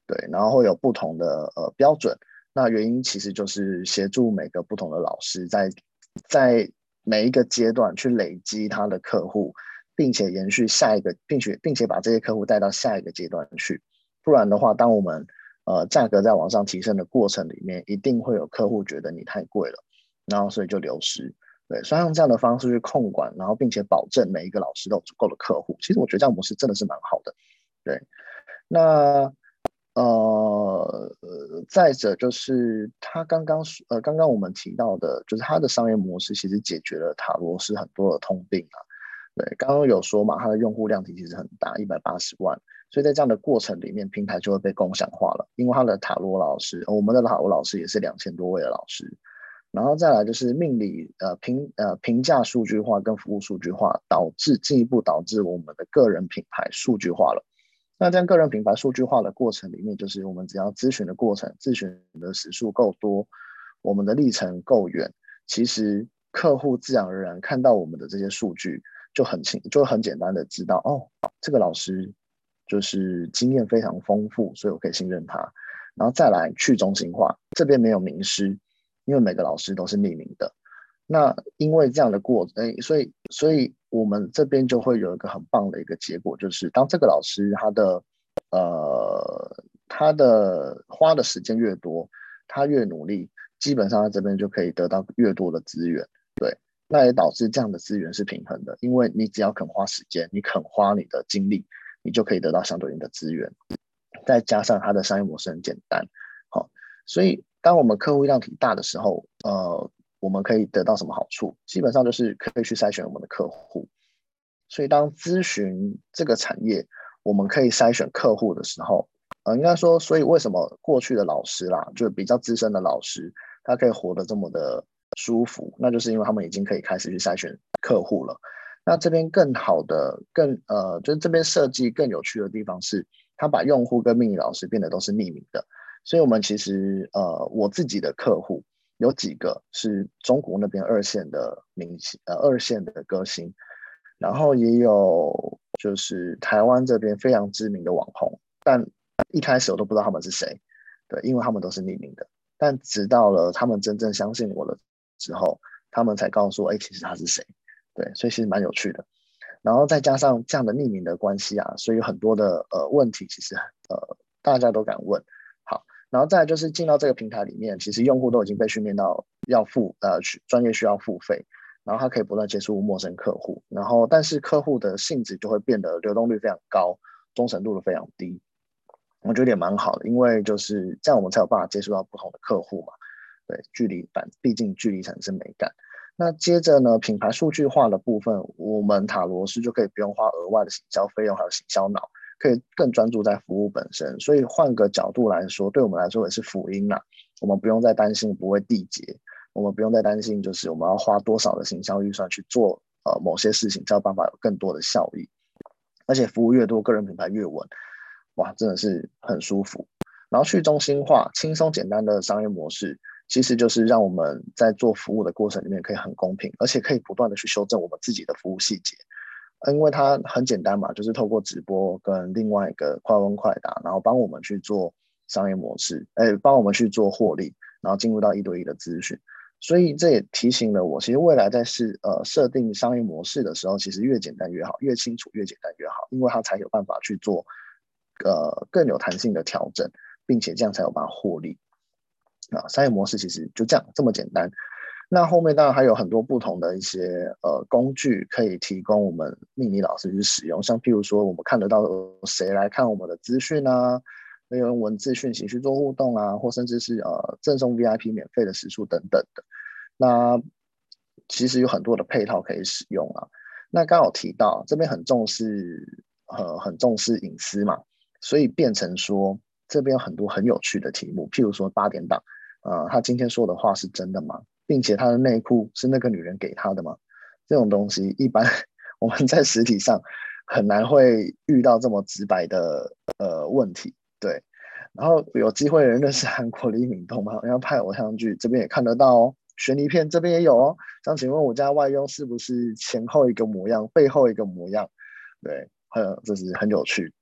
对，然后会有不同的呃标准。那原因其实就是协助每个不同的老师在在每一个阶段去累积他的客户，并且延续下一个，并且并且把这些客户带到下一个阶段去。不然的话，当我们呃价格在往上提升的过程里面，一定会有客户觉得你太贵了，然后所以就流失。对，所以用这样的方式去控管，然后并且保证每一个老师都有足够的客户。其实我觉得这样模式真的是蛮好的。对，那呃，再者就是他刚刚呃刚刚我们提到的，就是他的商业模式其实解决了塔罗师很多的通病啊。对，刚刚有说嘛，他的用户量体其实很大，一百八十万。所以在这样的过程里面，平台就会被共享化了，因为他的塔罗老师，我们的塔罗老师也是两千多位的老师。然后再来就是命理呃评呃评价数据化跟服务数据化，导致进一步导致我们的个人品牌数据化了。那这样个人品牌数据化的过程里面，就是我们只要咨询的过程，咨询的时数够多，我们的历程够远，其实客户自然而然看到我们的这些数据，就很清就很简单的知道哦，这个老师就是经验非常丰富，所以我可以信任他。然后再来去中心化，这边没有名师，因为每个老师都是匿名的。那因为这样的过程，所以所以我们这边就会有一个很棒的一个结果，就是当这个老师他的呃他的花的时间越多，他越努力，基本上他这边就可以得到越多的资源。对，那也导致这样的资源是平衡的，因为你只要肯花时间，你肯花你的精力，你就可以得到相对应的资源。再加上它的商业模式很简单，好，所以当我们客户量体大的时候，呃，我们可以得到什么好处？基本上就是可以去筛选我们的客户。所以当咨询这个产业，我们可以筛选客户的时候，呃，应该说，所以为什么过去的老师啦，就比较资深的老师，他可以活得这么的舒服，那就是因为他们已经可以开始去筛选客户了。那这边更好的、更呃，就是这边设计更有趣的地方是。他把用户跟命理老师变得都是匿名的，所以我们其实呃，我自己的客户有几个是中国那边二线的明星，呃，二线的歌星，然后也有就是台湾这边非常知名的网红，但一开始我都不知道他们是谁，对，因为他们都是匿名的，但直到了他们真正相信我了之后，他们才告诉我，哎，其实他是谁，对，所以其实蛮有趣的。然后再加上这样的匿名的关系啊，所以很多的呃问题，其实呃大家都敢问。然后再就是进到这个平台里面，其实用户都已经被训练到要付呃专业需要付费，然后他可以不断接触陌生客户，然后但是客户的性质就会变得流动率非常高，忠诚度都非常低。我觉得也蛮好的，因为就是这样我们才有办法接触到不同的客户嘛。对，距离反，毕竟距离产生美感。那接着呢，品牌数据化的部分，我们塔罗斯就可以不用花额外的行销费用，还有行销脑，可以更专注在服务本身。所以换个角度来说，对我们来说也是福音啦。我们不用再担心不会缔结，我们不用再担心就是我们要花多少的行销预算去做呃某些事情，才有办法有更多的效益。而且服务越多，个人品牌越稳，哇，真的是很舒服。然后去中心化、轻松简单的商业模式。其实就是让我们在做服务的过程里面可以很公平，而且可以不断的去修正我们自己的服务细节，因为它很简单嘛，就是透过直播跟另外一个快问快答，然后帮我们去做商业模式，哎，帮我们去做获利，然后进入到一对一的咨询。所以这也提醒了我，其实未来在设呃设定商业模式的时候，其实越简单越好，越清楚越简单越好，因为它才有办法去做呃更有弹性的调整，并且这样才有办法获利。啊，商业模式其实就这样这么简单。那后面当然还有很多不同的一些呃工具可以提供我们命理老师去使用，像譬如说我们看得到谁来看我们的资讯啊，可以用文字讯息去做互动啊，或甚至是呃赠送 VIP 免费的时数等等的。那其实有很多的配套可以使用啊。那刚好提到这边很重视呃很重视隐私嘛，所以变成说这边有很多很有趣的题目，譬如说八点档。呃，他今天说的话是真的吗？并且他的内裤是那个女人给他的吗？这种东西一般 我们在实体上很难会遇到这么直白的呃问题。对，然后有机会人认识韩国李敏东吗？要拍偶像剧，这边也看得到哦。悬疑片这边也有哦。想请问我家外佣是不是前后一个模样，背后一个模样？对，很这是很有趣。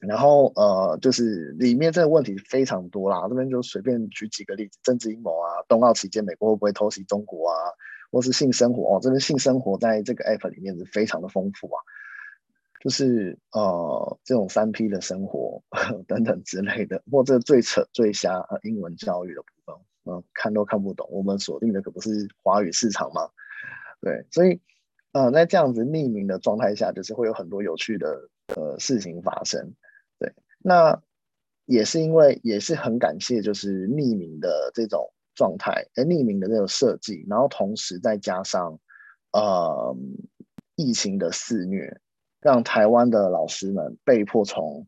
然后呃，就是里面这个问题非常多啦，这边就随便举几个例子：政治阴谋啊，冬奥期间美国会不会偷袭中国啊，或是性生活哦，这边性生活在这个 app 里面是非常的丰富啊，就是呃这种三 P 的生活呵 等等之类的，或者最扯最瞎呃英文教育的部分，嗯、看都看不懂，我们锁定的可不是华语市场吗？对，所以呃在这样子匿名的状态下，就是会有很多有趣的呃事情发生。那也是因为也是很感谢，就是匿名的这种状态，哎，匿名的这种设计，然后同时再加上呃疫情的肆虐，让台湾的老师们被迫从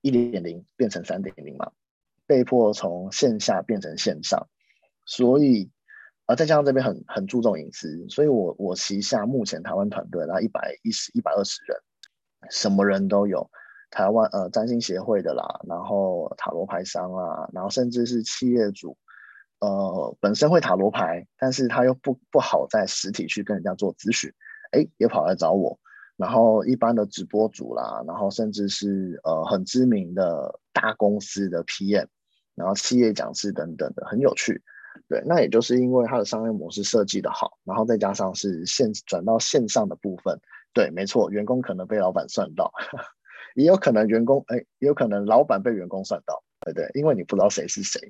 一点零变成三点零嘛，被迫从线下变成线上，所以啊，再加上这边很很注重隐私，所以我我旗下目前台湾团队，然后一百一十一百二十人，什么人都有。台湾呃占星协会的啦，然后塔罗牌商啊，然后甚至是企业主，呃本身会塔罗牌，但是他又不不好在实体去跟人家做咨询，哎，也跑来找我。然后一般的直播主啦，然后甚至是呃很知名的大公司的 PM，然后企业讲师等等的，很有趣。对，那也就是因为它的商业模式设计的好，然后再加上是线转到线上的部分，对，没错，员工可能被老板算到。也有可能员工哎，也有可能老板被员工算到，对对，因为你不知道谁是谁，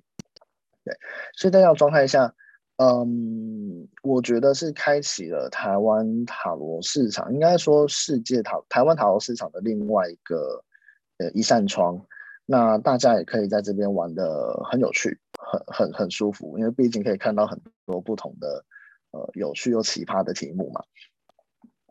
对，所以在这样状态下，嗯，我觉得是开启了台湾塔罗市场，应该说世界塔台湾塔罗市场的另外一个呃一扇窗。那大家也可以在这边玩得很有趣，很很很舒服，因为毕竟可以看到很多不同的呃有趣又奇葩的题目嘛。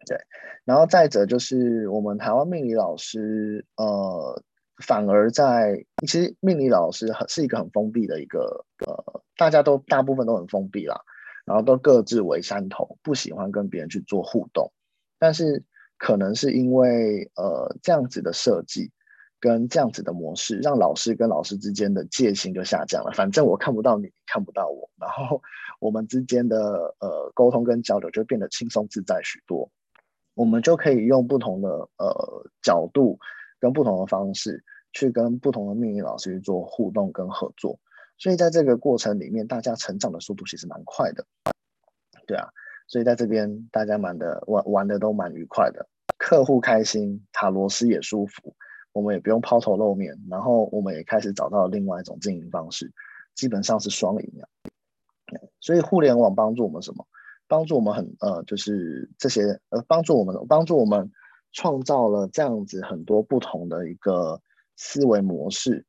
对，然后再者就是我们台湾命理老师，呃，反而在其实命理老师很是一个很封闭的一个，呃，大家都大部分都很封闭啦，然后都各自为山头，不喜欢跟别人去做互动。但是可能是因为呃这样子的设计跟这样子的模式，让老师跟老师之间的戒心就下降了。反正我看不到你，你看不到我，然后我们之间的呃沟通跟交流就变得轻松自在许多。我们就可以用不同的呃角度跟不同的方式去跟不同的命理老师去做互动跟合作，所以在这个过程里面，大家成长的速度其实蛮快的，对啊，所以在这边大家蛮的玩玩的都蛮愉快的，客户开心，塔罗斯也舒服，我们也不用抛头露面，然后我们也开始找到另外一种经营方式，基本上是双赢啊，所以互联网帮助我们什么？帮助我们很呃，就是这些呃，帮助我们帮助我们创造了这样子很多不同的一个思维模式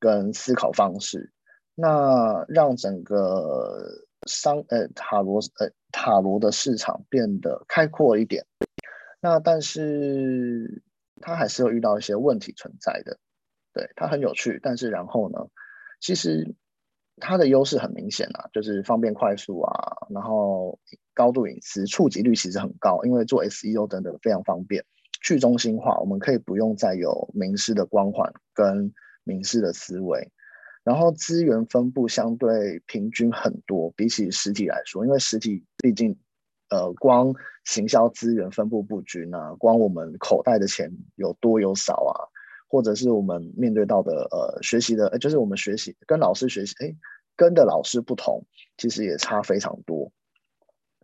跟思考方式，那让整个商呃塔罗呃塔罗的市场变得开阔一点。那但是它还是会遇到一些问题存在的，对，它很有趣，但是然后呢，其实。它的优势很明显啊，就是方便快速啊，然后高度隐私，触及率其实很高，因为做 SEO 等等非常方便，去中心化，我们可以不用再有名师的光环跟名师的思维，然后资源分布相对平均很多，比起实体来说，因为实体毕竟呃光行销资源分布不均啊，光我们口袋的钱有多有少啊。或者是我们面对到的呃学习的，就是我们学习跟老师学习，哎，跟的老师不同，其实也差非常多。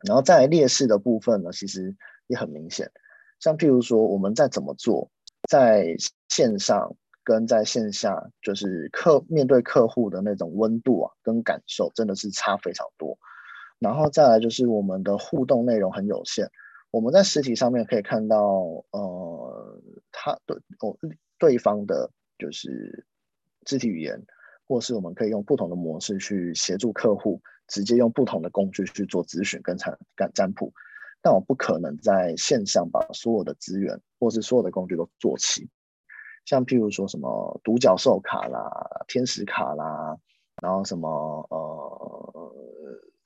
然后在劣势的部分呢，其实也很明显。像譬如说，我们在怎么做，在线上跟在线下，就是客面对客户的那种温度啊，跟感受真的是差非常多。然后再来就是我们的互动内容很有限。我们在实体上面可以看到，呃，他的哦。对方的就是肢体语言，或是我们可以用不同的模式去协助客户，直接用不同的工具去做咨询跟占占卜。但我不可能在线上把所有的资源或是所有的工具都做齐，像譬如说什么独角兽卡啦、天使卡啦，然后什么呃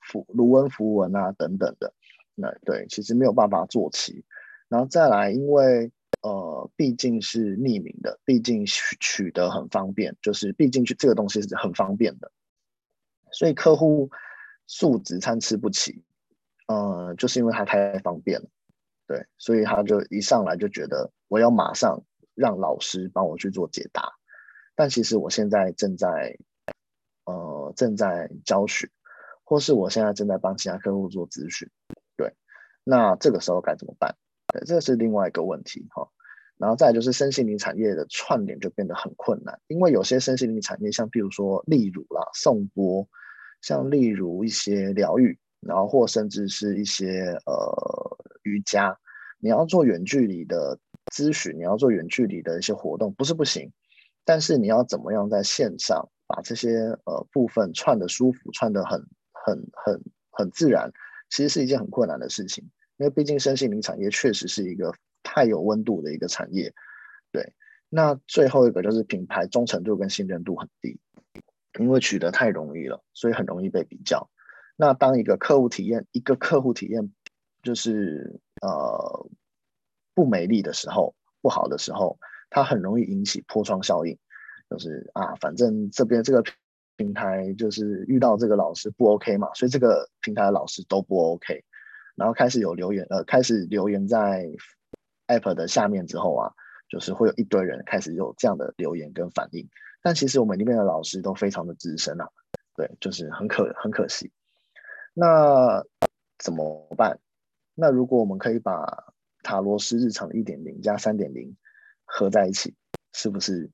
符卢恩符文啊等等的，那对，其实没有办法做齐。然后再来，因为呃，毕竟是匿名的，毕竟取取得很方便，就是毕竟去这个东西是很方便的，所以客户素质参差不齐，呃，就是因为它太方便了，对，所以他就一上来就觉得我要马上让老师帮我去做解答，但其实我现在正在呃正在教学，或是我现在正在帮其他客户做咨询，对，那这个时候该怎么办？对，这是另外一个问题哈。然后再就是身心灵产业的串联就变得很困难，因为有些身心灵产业，像譬如说例如啦颂钵，像例如一些疗愈，然后或甚至是一些呃瑜伽，你要做远距离的咨询，你要做远距离的一些活动，不是不行，但是你要怎么样在线上把这些呃部分串得舒服，串得很很很很自然，其实是一件很困难的事情，因为毕竟身心灵产业确实是一个。太有温度的一个产业，对。那最后一个就是品牌忠诚度跟信任度很低，因为取得太容易了，所以很容易被比较。那当一个客户体验，一个客户体验就是呃不美丽的时候，不好的时候，它很容易引起破窗效应，就是啊，反正这边这个平台就是遇到这个老师不 OK 嘛，所以这个平台的老师都不 OK，然后开始有留言，呃，开始留言在 App 的下面之后啊，就是会有一堆人开始有这样的留言跟反应，但其实我们里面的老师都非常的资深啊，对，就是很可很可惜。那怎么办？那如果我们可以把塔罗师日常一点零加三点零合在一起，是不是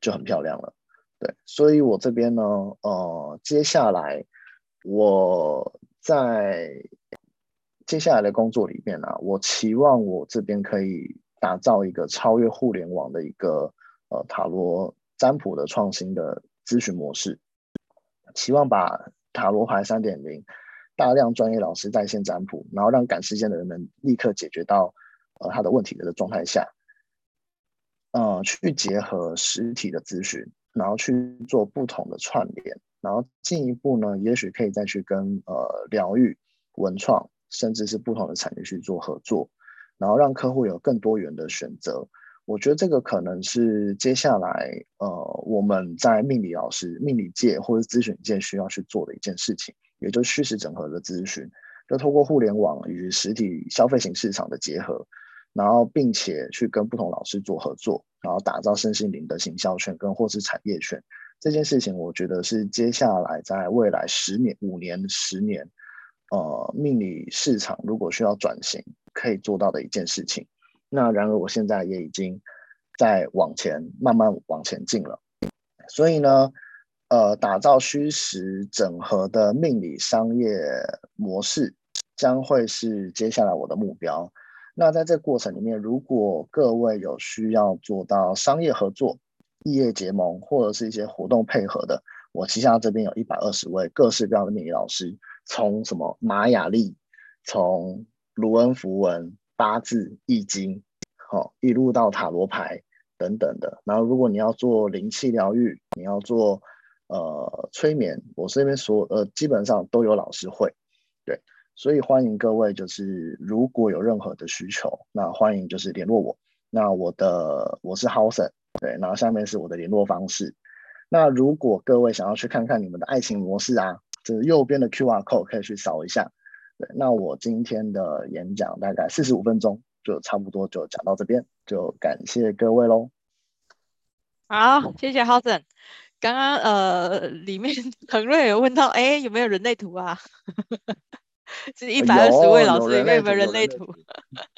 就很漂亮了？对，所以我这边呢，呃，接下来我在接下来的工作里面呢、我期望我这边可以打造一个超越互联网的一个呃塔罗占卜的创新的咨询模式，期望把塔罗牌三点零。大量专业老师在线占卜，然后让赶时间的人们立刻解决到呃他的问题的状态下，呃，去结合实体的咨询，然后去做不同的串联，然后进一步呢，也许可以再去跟呃疗愈、文创，甚至是不同的产业去做合作，然后让客户有更多元的选择。我觉得这个可能是接下来呃我们在命理老师、命理界或者咨询界需要去做的一件事情。也就是虚实整合的咨询，就透过互联网与实体消费型市场的结合，然后并且去跟不同老师做合作，然后打造身心灵的行销圈跟或是产业圈。这件事情，我觉得是接下来在未来十年、五年、十年，呃，命理市场如果需要转型，可以做到的一件事情。那然而，我现在也已经在往前慢慢往前进了，所以呢。呃，打造虚实整合的命理商业模式，将会是接下来我的目标。那在这过程里面，如果各位有需要做到商业合作、异业结盟，或者是一些活动配合的，我旗下这边有一百二十位各式各样的命理老师，从什么玛雅历，从卢恩符文、八字、易经，好、一路到塔罗牌等等的。然后，如果你要做灵气疗愈，你要做。呃，催眠，我这边所，呃，基本上都有老师会，对，所以欢迎各位，就是如果有任何的需求，那欢迎就是联络我。那我的我是 Howson，对，然后下面是我的联络方式。那如果各位想要去看看你们的爱情模式啊，就是右边的 QR code 可以去扫一下。对，那我今天的演讲大概四十五分钟，就差不多就讲到这边，就感谢各位喽。好，谢谢 Howson。刚刚呃，里面恒瑞有问到，哎，有没有人类图啊？这一百二十位老师里面有没有人类图？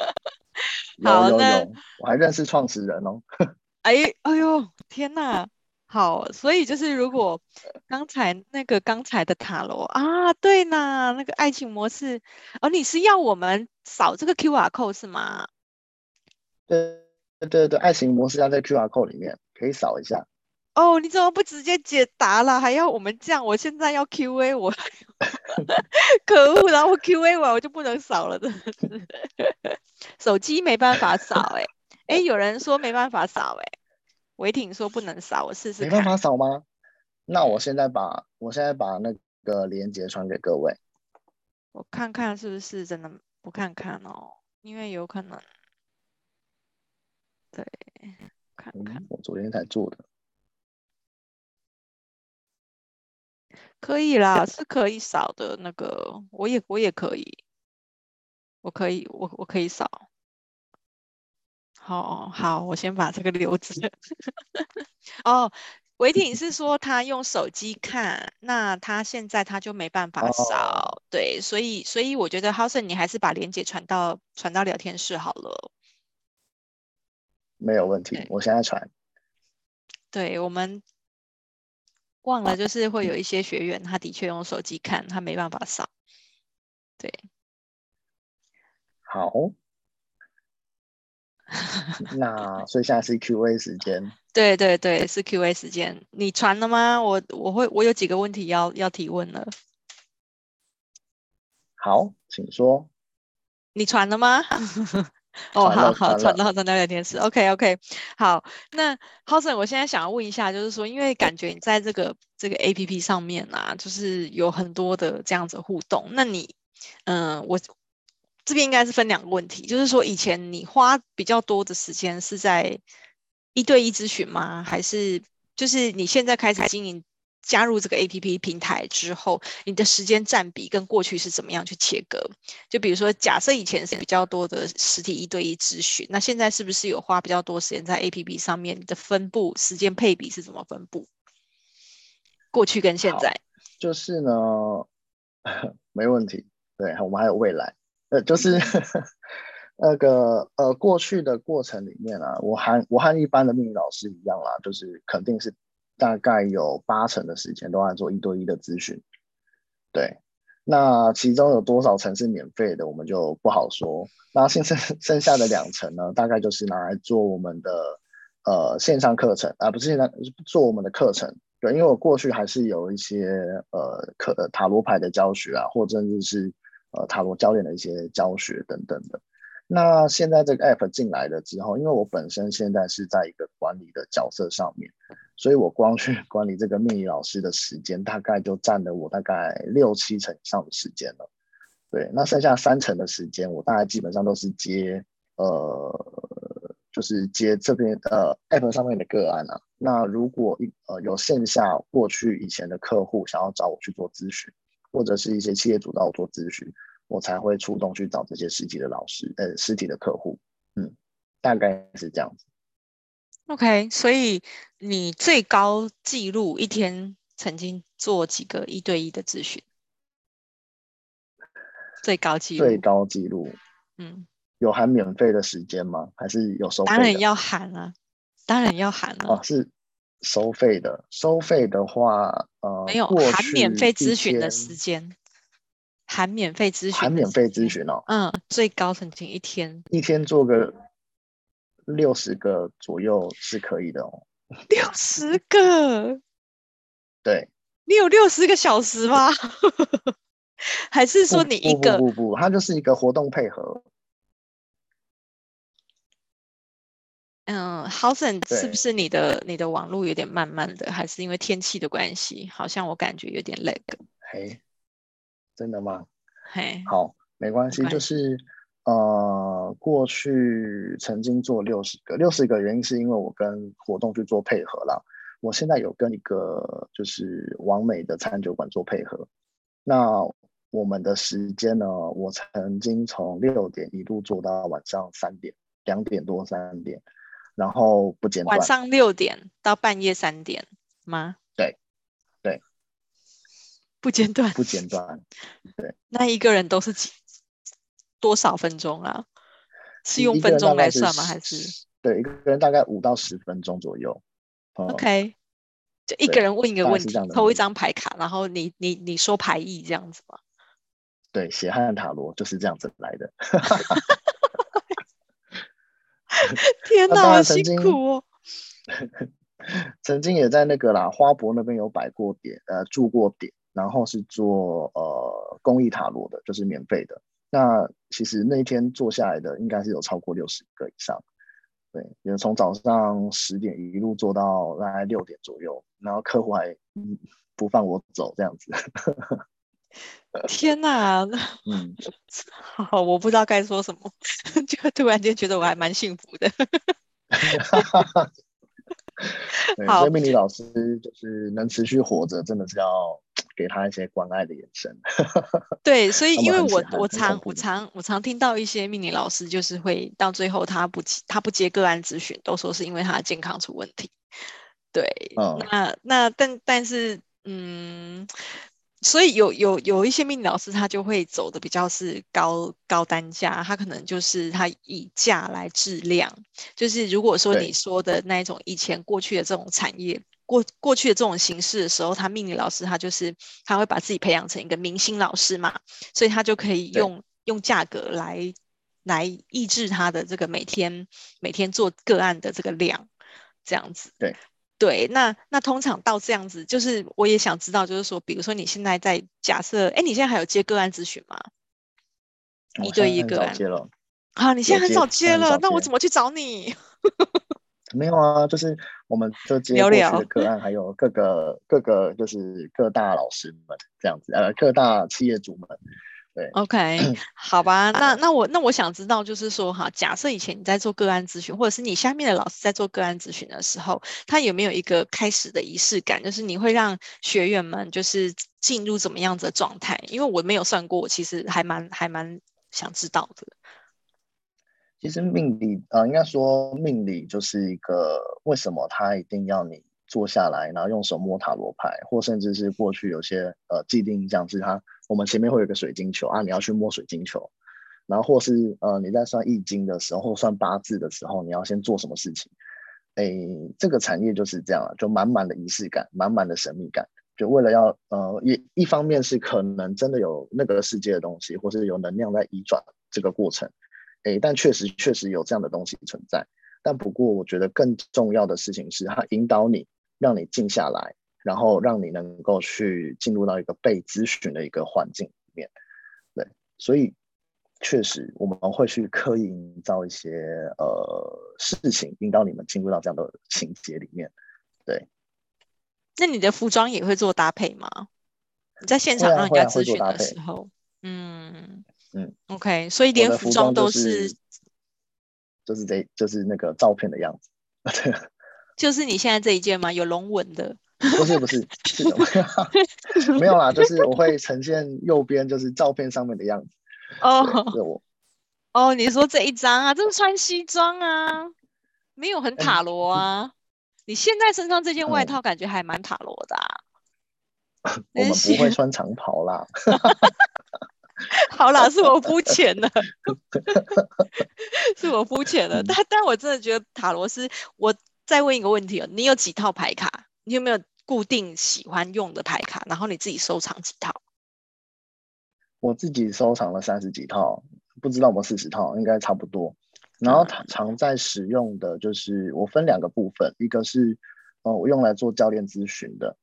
好，那我还认识创始人哦。哎，哎呦，天哪！好，所以就是如果刚才那个刚才的塔罗啊，对呢，那个爱情模式，哦，你是要我们扫这个 QR code 是吗？对对对对，爱情模式要在 QR code 里面，可以扫一下。哦，你怎么不直接解答了？还要我们这样？我现在要 Q&A，我 可恶！然后我 Q&A 完我就不能扫了，真的是。手机没办法扫，哎哎，有人说没办法扫，哎，维挺说不能扫，我试试看。没办法扫吗？那我现在把我现在把那个链接传给各位，我看看是不是真的？不看看哦，因为有可能。对，看看。嗯，我昨天才做的。可以啦，是可以扫的。那个，我也我也可以，我可以，我我可以扫。好好，我先把这个留着。哦，维挺是说他用手机看，那他现在他就没办法扫。哦、对，所以所以我觉得 Howson 你还是把链接传到传到聊天室好了。没有问题，我现在传。对我们。忘了，就是会有一些学员，他的确用手机看，他没办法扫。对，好，那所以现在是 Q&A 时间。对对对，是 Q&A 时间。你传了吗？我我会我有几个问题要要提问了。好，请说。你传了吗？哦，好好，传到传到聊天室。OK OK，好，那 Howson，我现在想要问一下，就是说，因为感觉你在这个这个 APP 上面啊，就是有很多的这样子互动。那你，嗯、呃，我这边应该是分两个问题，就是说，以前你花比较多的时间是在一对一咨询吗？还是就是你现在开始经营？加入这个 APP 平台之后，你的时间占比跟过去是怎么样去切割？就比如说，假设以前是比较多的实体一对一咨询，那现在是不是有花比较多时间在 APP 上面的分布时间配比是怎么分布？过去跟现在，就是呢，没问题。对，我们还有未来。呃，就是那个呃，过去的过程里面啊，我和我和一般的命理老师一样啦，就是肯定是。大概有八成的时间都在做一对一的咨询，对，那其中有多少层是免费的，我们就不好说。那现剩剩下的两层呢，大概就是拿来做我们的呃线上课程啊，不是线上做我们的课程。对，因为我过去还是有一些呃可塔罗牌的教学啊，或者是呃塔罗教练的一些教学等等的。那现在这个 app 进来了之后，因为我本身现在是在一个管理的角色上面。所以我光去 管理这个命理老师的时间，大概就占了我大概六七成以上的时间了。对，那剩下三成的时间，我大概基本上都是接呃，就是接这边呃 app 上面的个案啊。那如果一呃有线下过去以前的客户想要找我去做咨询，或者是一些企业主找我做咨询，我才会出动去找这些实体的老师呃实体的客户。嗯，大概是这样子。OK，所以你最高记录一天曾经做几个一对一的咨询？最高记录？最高记录？嗯，有含免费的时间吗？还是有收费？当然要含啊，当然要含了。哦，是收费的。收费的话，呃，没有含免费咨询的时间，含免费咨询，含免费咨询哦。嗯，最高曾经一天，一天做个。六十个左右是可以的哦。六十个？对。你有六十个小时吗？还是说你一个？不不它就是一个活动配合。嗯，Howson 是不是你的你的网络有点慢慢的，还是因为天气的关系？好像我感觉有点 lag。嘿，真的吗？嘿，好，没关系，就是。呃，过去曾经做六十个，六十个原因是因为我跟活动去做配合了。我现在有跟一个就是完美的餐酒馆做配合，那我们的时间呢，我曾经从六点一路做到晚上三点，两点多三点，然后不间断。晚上六点到半夜三点吗？不间断，不间断，对。那一个人都是几？多少分钟啊？是用分钟来算吗？还是对一个人大概五到十分钟左右。OK，就一个人问一个问题，抽一张牌卡，然后你你你说牌意这样子吗？对，血汗塔罗就是这样子来的。天哪，好辛苦哦！曾经也在那个啦花博那边有摆过点，呃，住过点，然后是做呃公益塔罗的，就是免费的。那其实那一天做下来的应该是有超过六十个以上，对，也从早上十点一路做到大概六点左右，然后客户还不放我走这样子。天哪，嗯，好，我不知道该说什么，就突然间觉得我还蛮幸福的。好，所以命理老师就是能持续活着，真的是要给他一些关爱的眼神。对，所以因为我我常我常我常听到一些命理老师，就是会到最后他不他不接个案咨询，都说是因为他的健康出问题。对，嗯、那那但但是嗯。所以有有有一些命理老师，他就会走的比较是高高单价，他可能就是他以价来质量。就是如果说你说的那一种以前过去的这种产业，过过去的这种形式的时候，他命理老师他就是他会把自己培养成一个明星老师嘛，所以他就可以用用价格来来抑制他的这个每天每天做个案的这个量，这样子。对。对，那那通常到这样子，就是我也想知道，就是说，比如说你现在在假设，哎，你现在还有接个案咨询吗？一对一个案。接了。啊，你现在很少接了，接那我怎么去找你？没有啊，就是我们就接过去的个案，还有各个各个就是各大老师们这样子，呃，各大企业主们。对，OK，好吧，那那我那我想知道，就是说哈，假设以前你在做个案咨询，或者是你下面的老师在做个案咨询的时候，他有没有一个开始的仪式感？就是你会让学员们就是进入怎么样子的状态？因为我没有算过，我其实还蛮还蛮想知道的。其实命理啊、呃，应该说命理就是一个为什么他一定要你坐下来，然后用手摸塔罗牌，或甚至是过去有些呃既定印象是他。我们前面会有个水晶球啊，你要去摸水晶球，然后或是呃你在算易经的时候，算八字的时候，你要先做什么事情？哎，这个产业就是这样，就满满的仪式感，满满的神秘感，就为了要呃一一方面是可能真的有那个世界的东西，或是有能量在移转这个过程，哎，但确实确实有这样的东西存在。但不过我觉得更重要的事情是，它引导你，让你静下来。然后让你能够去进入到一个被咨询的一个环境里面，对，所以确实我们会去刻意营造一些呃事情，引导你们进入到这样的情节里面，对。那你的服装也会做搭配吗？你在现场让人家咨询的时候，嗯嗯，OK，所以连服装都是，就是这就是那个照片的样子，就是你现在这一件吗？有龙纹的。不是不是是的，没有啦，就是我会呈现右边就是照片上面的样子。哦，是我。哦，你说这一张啊，这是穿西装啊，没有很塔罗啊。嗯、你现在身上这件外套感觉还蛮塔罗的、啊嗯。我们不会穿长袍啦。好啦，是我肤浅了，是我肤浅了。但但我真的觉得塔罗是，我再问一个问题哦，你有几套牌卡？你有没有固定喜欢用的牌卡？然后你自己收藏几套？我自己收藏了三十几套，不知道有没有四十套，应该差不多。然后常在使用的就是我分两个部分，一个是呃我用来做教练咨询的，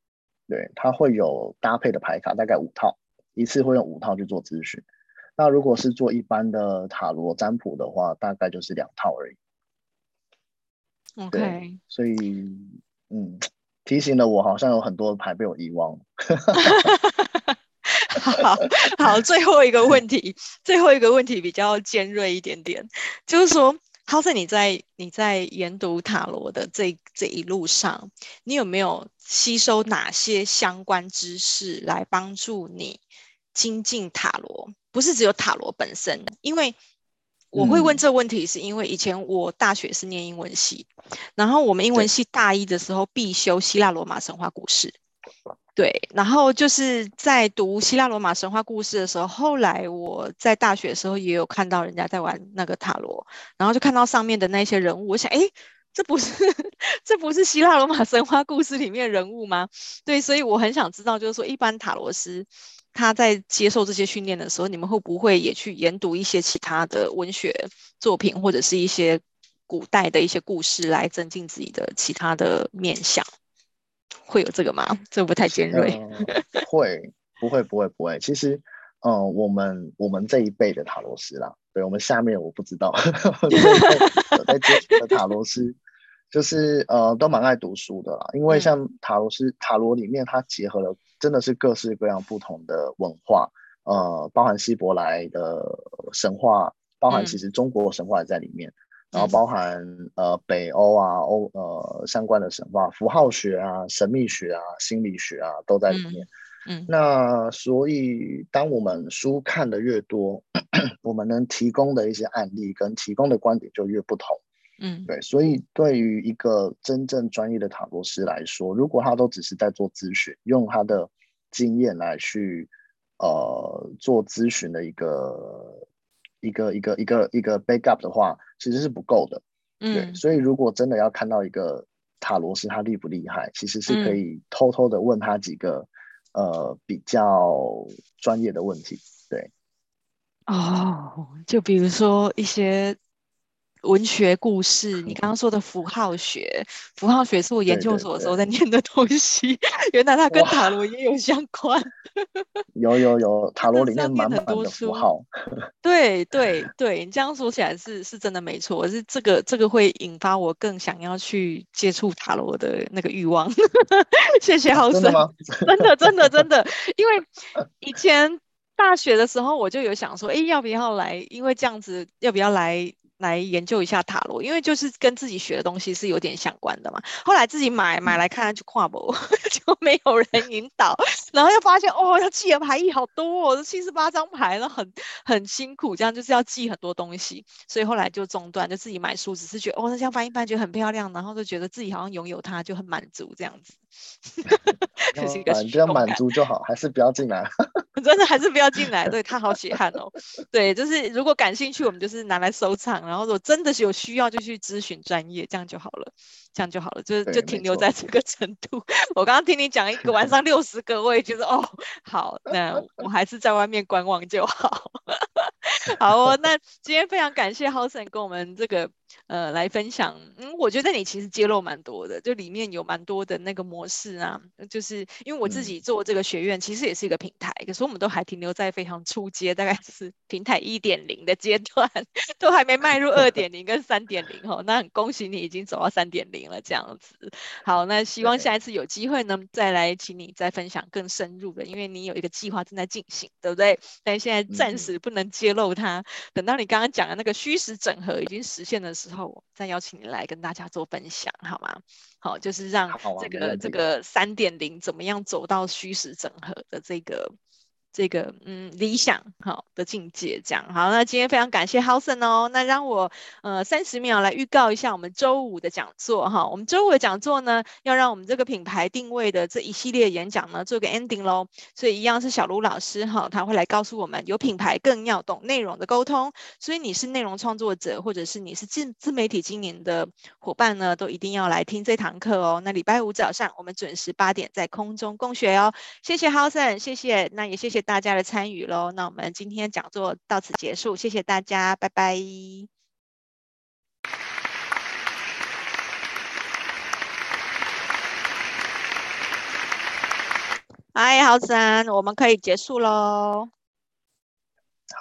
对，它会有搭配的牌卡，大概五套，一次会用五套去做咨询。那如果是做一般的塔罗占卜的话，大概就是两套而已。OK，所以嗯。提醒了我，好像有很多牌被我遗忘。好好，最后一个问题，最后一个问题比较尖锐一点点，就是说，浩森，你在你在研读塔罗的这这一路上，你有没有吸收哪些相关知识来帮助你精进塔罗？不是只有塔罗本身，因为。我会问这个问题，是因为以前我大学是念英文系，然后我们英文系大一的时候必修希腊罗马神话故事，对，然后就是在读希腊罗马神话故事的时候，后来我在大学的时候也有看到人家在玩那个塔罗，然后就看到上面的那些人物，我想，哎，这不是 这不是希腊罗马神话故事里面人物吗？对，所以我很想知道，就是说一般塔罗师。他在接受这些训练的时候，你们会不会也去研读一些其他的文学作品，或者是一些古代的一些故事，来增进自己的其他的面相？会有这个吗？这不太尖锐。呃、会，不会，不会，不会。其实，嗯、呃，我们我们这一辈的塔罗师啦，对我们下面我不知道，在接触的塔罗师。就是呃，都蛮爱读书的啦，因为像塔罗师，塔罗里面它结合了真的是各式各样不同的文化，呃，包含希伯来的神话，包含其实中国神话也在里面，嗯、然后包含呃北欧啊欧呃相关的神话，符号学啊、神秘学啊、心理学啊都在里面。嗯，嗯那所以当我们书看的越多，我们能提供的一些案例跟提供的观点就越不同。嗯，对，所以对于一个真正专业的塔罗师来说，如果他都只是在做咨询，用他的经验来去呃做咨询的一个一个一个一个一个 backup 的话，其实是不够的。嗯，对，所以如果真的要看到一个塔罗师他厉不厉害，其实是可以偷偷的问他几个、嗯、呃比较专业的问题。对，哦，就比如说一些。文学故事，你刚刚说的符号学，符号学是我研究所的时候在念的东西，对对对，原来它跟塔罗也有相关。有有有，塔罗里面满满的符号。对对对，你这样说起来是是真的没错，是这个这个会引发我更想要去接触塔罗的那个欲望。谢谢浩森，真的真的真的真的，因为以前。大学的时候我就有想说，哎，要不要来？因为这样子，要不要来来研究一下塔罗？因为就是跟自己学的东西是有点相关的嘛。后来自己买买来看，就跨博，就没有人引导，然后又发现哦，要记的牌意好多哦，七十八张牌，那很很辛苦，这样就是要记很多东西，所以后来就中断，就自己买书，只是觉得哦，那这样翻一翻觉得很漂亮，然后就觉得自己好像拥有它就很满足这样子。就是一个比较满足就好，还是不要进来。真的还是不要进来，对，他好血汗哦。对，就是如果感兴趣，我们就是拿来收藏，然后如果真的是有需要，就去咨询专业，这样就好了，这样就好了，就就停留在这个程度。我刚刚听你讲一个晚上六十个，我也觉得哦，好，那我还是在外面观望就好。好哦，那今天非常感谢 Hudson 跟我们这个。呃，来分享，嗯，我觉得你其实揭露蛮多的，就里面有蛮多的那个模式啊，就是因为我自己做这个学院，其实也是一个平台，嗯、可是我们都还停留在非常初阶，大概是 平台一点零的阶段，都还没迈入二点零跟三点零哈，那很恭喜你已经走到三点零了这样子。好，那希望下一次有机会呢，再来请你再分享更深入的，因为你有一个计划正在进行，对不对？但现在暂时不能揭露它，嗯、等到你刚刚讲的那个虚实整合已经实现的时候，我再邀请你来跟大家做分享，好吗？好，就是让这个、啊、这个三点零怎么样走到虚实整合的这个。这个嗯理想好的境界，这样好。那今天非常感谢 Hudson 哦。那让我呃三十秒来预告一下我们周五的讲座哈。我们周五的讲座呢，要让我们这个品牌定位的这一系列演讲呢做个 ending 喽。所以一样是小卢老师哈，他会来告诉我们，有品牌更要懂内容的沟通。所以你是内容创作者，或者是你是自自媒体经营的伙伴呢，都一定要来听这堂课哦。那礼拜五早上我们准时八点在空中共学哦。谢谢 Hudson，谢谢，那也谢谢。大家的参与喽，那我们今天讲座到此结束，谢谢大家，拜拜。嗨好，自然我们可以结束喽。